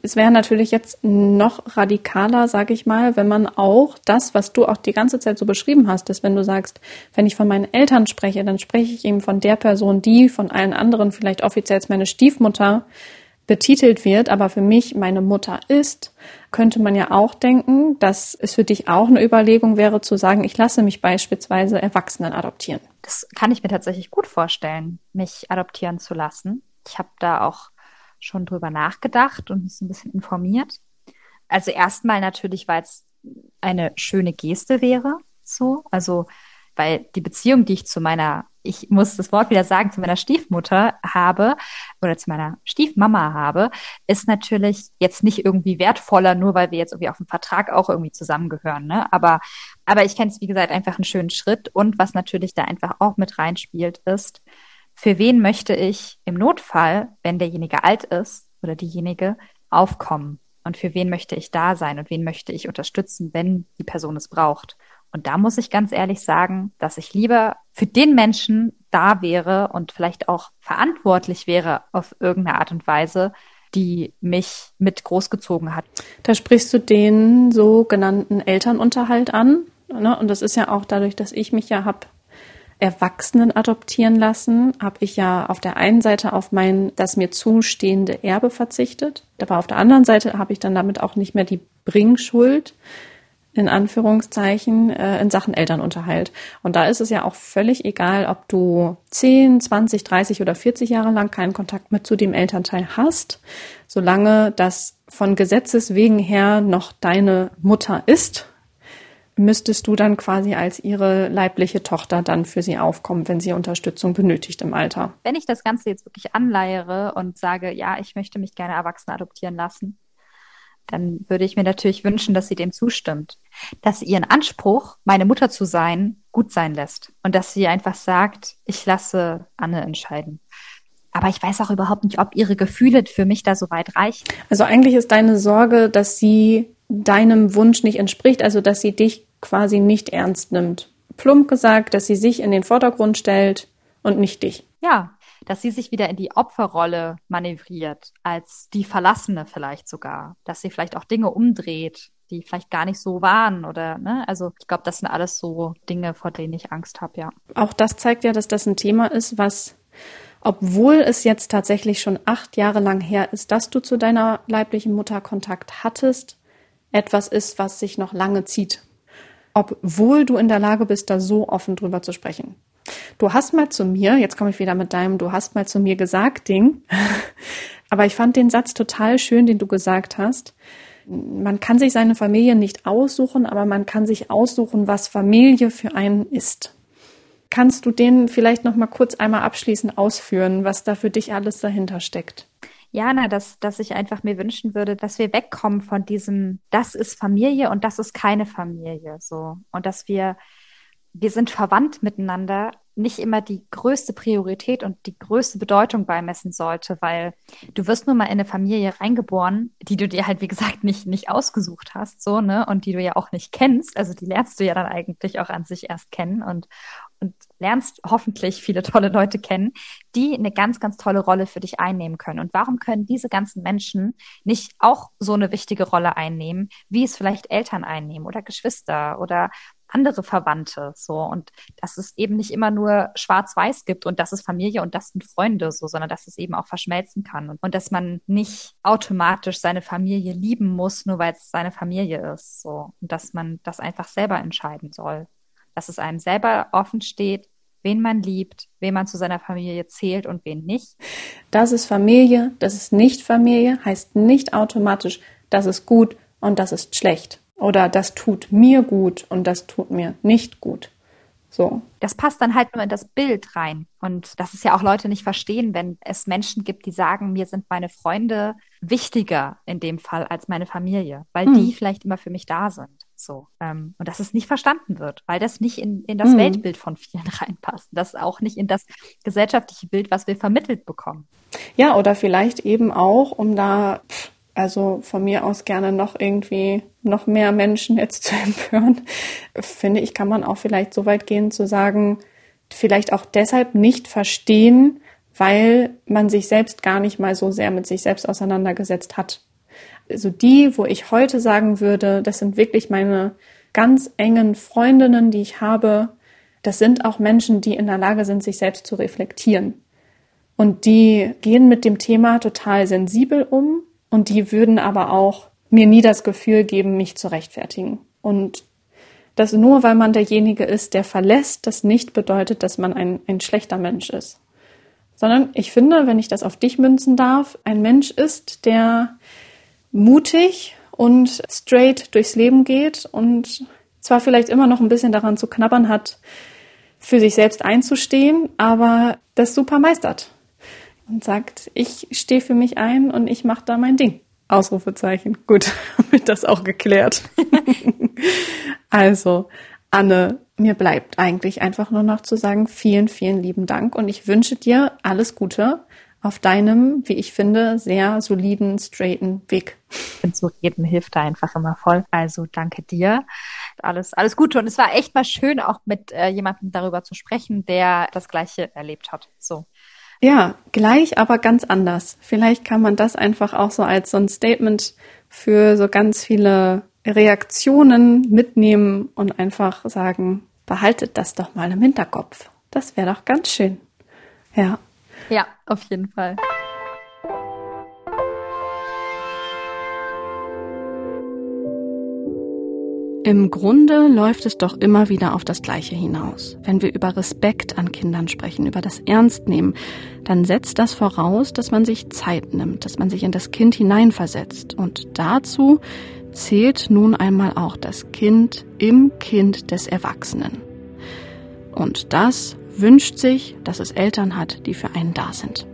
Es wäre natürlich jetzt noch radikaler, sage ich mal, wenn man auch das, was du auch die ganze Zeit so beschrieben hast, ist, wenn du sagst, wenn ich von meinen Eltern spreche, dann spreche ich eben von der Person, die von allen anderen vielleicht offiziell als meine Stiefmutter betitelt wird, aber für mich meine Mutter ist, könnte man ja auch denken, dass es für dich auch eine Überlegung wäre zu sagen, ich lasse mich beispielsweise Erwachsenen adoptieren. Das kann ich mir tatsächlich gut vorstellen, mich adoptieren zu lassen. Ich habe da auch schon drüber nachgedacht und mich ein bisschen informiert. Also erstmal natürlich, weil es eine schöne Geste wäre, so. Also, weil die Beziehung, die ich zu meiner, ich muss das Wort wieder sagen, zu meiner Stiefmutter habe oder zu meiner Stiefmama habe, ist natürlich jetzt nicht irgendwie wertvoller, nur weil wir jetzt irgendwie auf dem Vertrag auch irgendwie zusammengehören, ne? Aber, aber ich kenne es, wie gesagt, einfach einen schönen Schritt und was natürlich da einfach auch mit reinspielt, ist, für wen möchte ich im Notfall, wenn derjenige alt ist oder diejenige, aufkommen? Und für wen möchte ich da sein und wen möchte ich unterstützen, wenn die Person es braucht? Und da muss ich ganz ehrlich sagen, dass ich lieber für den Menschen da wäre und vielleicht auch verantwortlich wäre auf irgendeine Art und Weise, die mich mit großgezogen hat. Da sprichst du den sogenannten Elternunterhalt an. Ne? Und das ist ja auch dadurch, dass ich mich ja habe Erwachsenen adoptieren lassen, habe ich ja auf der einen Seite auf mein das mir zustehende Erbe verzichtet, aber auf der anderen Seite habe ich dann damit auch nicht mehr die Bringschuld in Anführungszeichen äh, in Sachen Elternunterhalt. Und da ist es ja auch völlig egal, ob du 10, 20, 30 oder 40 Jahre lang keinen Kontakt mit zu dem Elternteil hast, solange das von Gesetzes wegen her noch deine Mutter ist, müsstest du dann quasi als ihre leibliche Tochter dann für sie aufkommen, wenn sie Unterstützung benötigt im Alter. Wenn ich das Ganze jetzt wirklich anleiere und sage, ja, ich möchte mich gerne erwachsen adoptieren lassen, dann würde ich mir natürlich wünschen, dass sie dem zustimmt. Dass sie ihren Anspruch, meine Mutter zu sein, gut sein lässt. Und dass sie einfach sagt, ich lasse Anne entscheiden. Aber ich weiß auch überhaupt nicht, ob ihre Gefühle für mich da so weit reichen. Also eigentlich ist deine Sorge, dass sie deinem Wunsch nicht entspricht, also dass sie dich quasi nicht ernst nimmt. Plump gesagt, dass sie sich in den Vordergrund stellt und nicht dich. Ja, dass sie sich wieder in die Opferrolle manövriert, als die Verlassene vielleicht sogar, dass sie vielleicht auch Dinge umdreht, die vielleicht gar nicht so waren oder ne, also ich glaube, das sind alles so Dinge, vor denen ich Angst habe, ja. Auch das zeigt ja, dass das ein Thema ist, was obwohl es jetzt tatsächlich schon acht Jahre lang her ist, dass du zu deiner leiblichen Mutter Kontakt hattest, etwas ist, was sich noch lange zieht obwohl du in der Lage bist, da so offen drüber zu sprechen. Du hast mal zu mir, jetzt komme ich wieder mit deinem, du hast mal zu mir gesagt, Ding, aber ich fand den Satz total schön, den du gesagt hast. Man kann sich seine Familie nicht aussuchen, aber man kann sich aussuchen, was Familie für einen ist. Kannst du den vielleicht noch mal kurz einmal abschließend ausführen, was da für dich alles dahinter steckt? Ja, na, dass, dass ich einfach mir wünschen würde, dass wir wegkommen von diesem, das ist Familie und das ist keine Familie, so. Und dass wir, wir sind verwandt miteinander, nicht immer die größte Priorität und die größte Bedeutung beimessen sollte, weil du wirst nur mal in eine Familie reingeboren, die du dir halt, wie gesagt, nicht, nicht ausgesucht hast, so, ne, und die du ja auch nicht kennst. Also die lernst du ja dann eigentlich auch an sich erst kennen und, und lernst hoffentlich viele tolle Leute kennen, die eine ganz, ganz tolle Rolle für dich einnehmen können. Und warum können diese ganzen Menschen nicht auch so eine wichtige Rolle einnehmen, wie es vielleicht Eltern einnehmen oder Geschwister oder andere Verwandte, so. Und dass es eben nicht immer nur schwarz-weiß gibt und das ist Familie und das sind Freunde, so, sondern dass es eben auch verschmelzen kann und, und dass man nicht automatisch seine Familie lieben muss, nur weil es seine Familie ist, so. Und dass man das einfach selber entscheiden soll. Dass es einem selber offen steht, wen man liebt, wen man zu seiner Familie zählt und wen nicht. Das ist Familie, das ist nicht Familie, heißt nicht automatisch, das ist gut und das ist schlecht. Oder das tut mir gut und das tut mir nicht gut. So. Das passt dann halt nur in das Bild rein. Und das ist ja auch Leute nicht verstehen, wenn es Menschen gibt, die sagen, mir sind meine Freunde wichtiger in dem Fall als meine Familie, weil hm. die vielleicht immer für mich da sind. So. Ähm, und dass es nicht verstanden wird, weil das nicht in, in das hm. Weltbild von vielen reinpasst. Das auch nicht in das gesellschaftliche Bild, was wir vermittelt bekommen. Ja, oder vielleicht eben auch, um da also von mir aus gerne noch irgendwie noch mehr Menschen jetzt zu empören, finde ich, kann man auch vielleicht so weit gehen zu sagen, vielleicht auch deshalb nicht verstehen, weil man sich selbst gar nicht mal so sehr mit sich selbst auseinandergesetzt hat. Also die, wo ich heute sagen würde, das sind wirklich meine ganz engen Freundinnen, die ich habe, das sind auch Menschen, die in der Lage sind, sich selbst zu reflektieren. Und die gehen mit dem Thema total sensibel um und die würden aber auch mir nie das Gefühl geben, mich zu rechtfertigen. Und das nur, weil man derjenige ist, der verlässt, das nicht bedeutet, dass man ein, ein schlechter Mensch ist. Sondern ich finde, wenn ich das auf dich münzen darf, ein Mensch ist, der mutig und straight durchs Leben geht und zwar vielleicht immer noch ein bisschen daran zu knabbern hat, für sich selbst einzustehen, aber das super meistert und sagt, ich stehe für mich ein und ich mache da mein Ding. Ausrufezeichen. Gut, damit das auch geklärt. also, Anne, mir bleibt eigentlich einfach nur noch zu sagen, vielen, vielen lieben Dank und ich wünsche dir alles Gute auf deinem, wie ich finde, sehr soliden, straighten Weg. Und so jedem hilft da einfach immer voll. Also danke dir. Alles, alles Gute. Und es war echt mal schön, auch mit äh, jemandem darüber zu sprechen, der das Gleiche erlebt hat. So. Ja, gleich, aber ganz anders. Vielleicht kann man das einfach auch so als so ein Statement für so ganz viele Reaktionen mitnehmen und einfach sagen, behaltet das doch mal im Hinterkopf. Das wäre doch ganz schön. Ja. Ja, auf jeden Fall. Im Grunde läuft es doch immer wieder auf das Gleiche hinaus. Wenn wir über Respekt an Kindern sprechen, über das Ernstnehmen, dann setzt das voraus, dass man sich Zeit nimmt, dass man sich in das Kind hineinversetzt. Und dazu zählt nun einmal auch das Kind im Kind des Erwachsenen. Und das wünscht sich, dass es Eltern hat, die für einen da sind.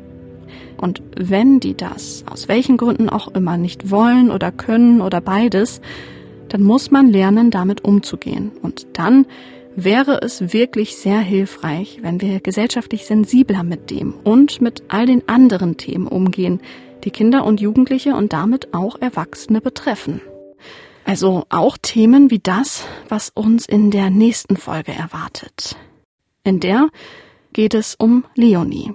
Und wenn die das, aus welchen Gründen auch immer, nicht wollen oder können oder beides, dann muss man lernen, damit umzugehen. Und dann wäre es wirklich sehr hilfreich, wenn wir gesellschaftlich sensibler mit dem und mit all den anderen Themen umgehen, die Kinder und Jugendliche und damit auch Erwachsene betreffen. Also auch Themen wie das, was uns in der nächsten Folge erwartet. In der geht es um Leonie.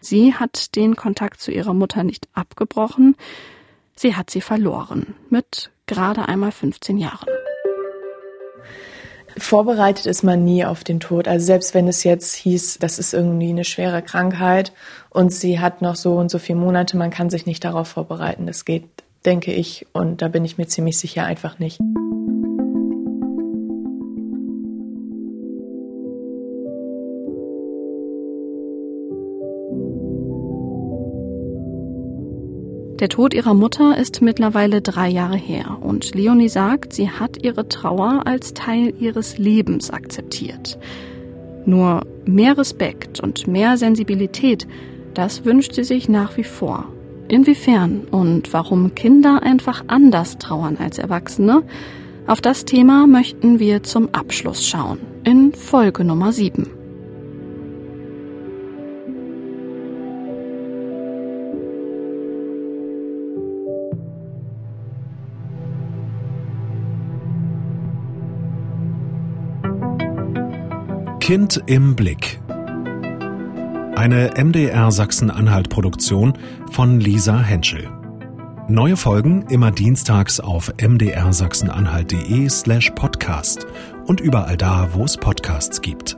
Sie hat den Kontakt zu ihrer Mutter nicht abgebrochen, sie hat sie verloren mit gerade einmal 15 Jahren. Vorbereitet ist man nie auf den Tod. Also selbst wenn es jetzt hieß, das ist irgendwie eine schwere Krankheit und sie hat noch so und so viele Monate, man kann sich nicht darauf vorbereiten. Das geht, denke ich, und da bin ich mir ziemlich sicher einfach nicht. Der Tod ihrer Mutter ist mittlerweile drei Jahre her und Leonie sagt, sie hat ihre Trauer als Teil ihres Lebens akzeptiert. Nur mehr Respekt und mehr Sensibilität, das wünscht sie sich nach wie vor. Inwiefern und warum Kinder einfach anders trauern als Erwachsene, auf das Thema möchten wir zum Abschluss schauen, in Folge Nummer 7. Kind im Blick. Eine MDR Sachsen-Anhalt-Produktion von Lisa Henschel. Neue Folgen immer dienstags auf mdrsachsenanhalt.de slash podcast und überall da, wo es Podcasts gibt.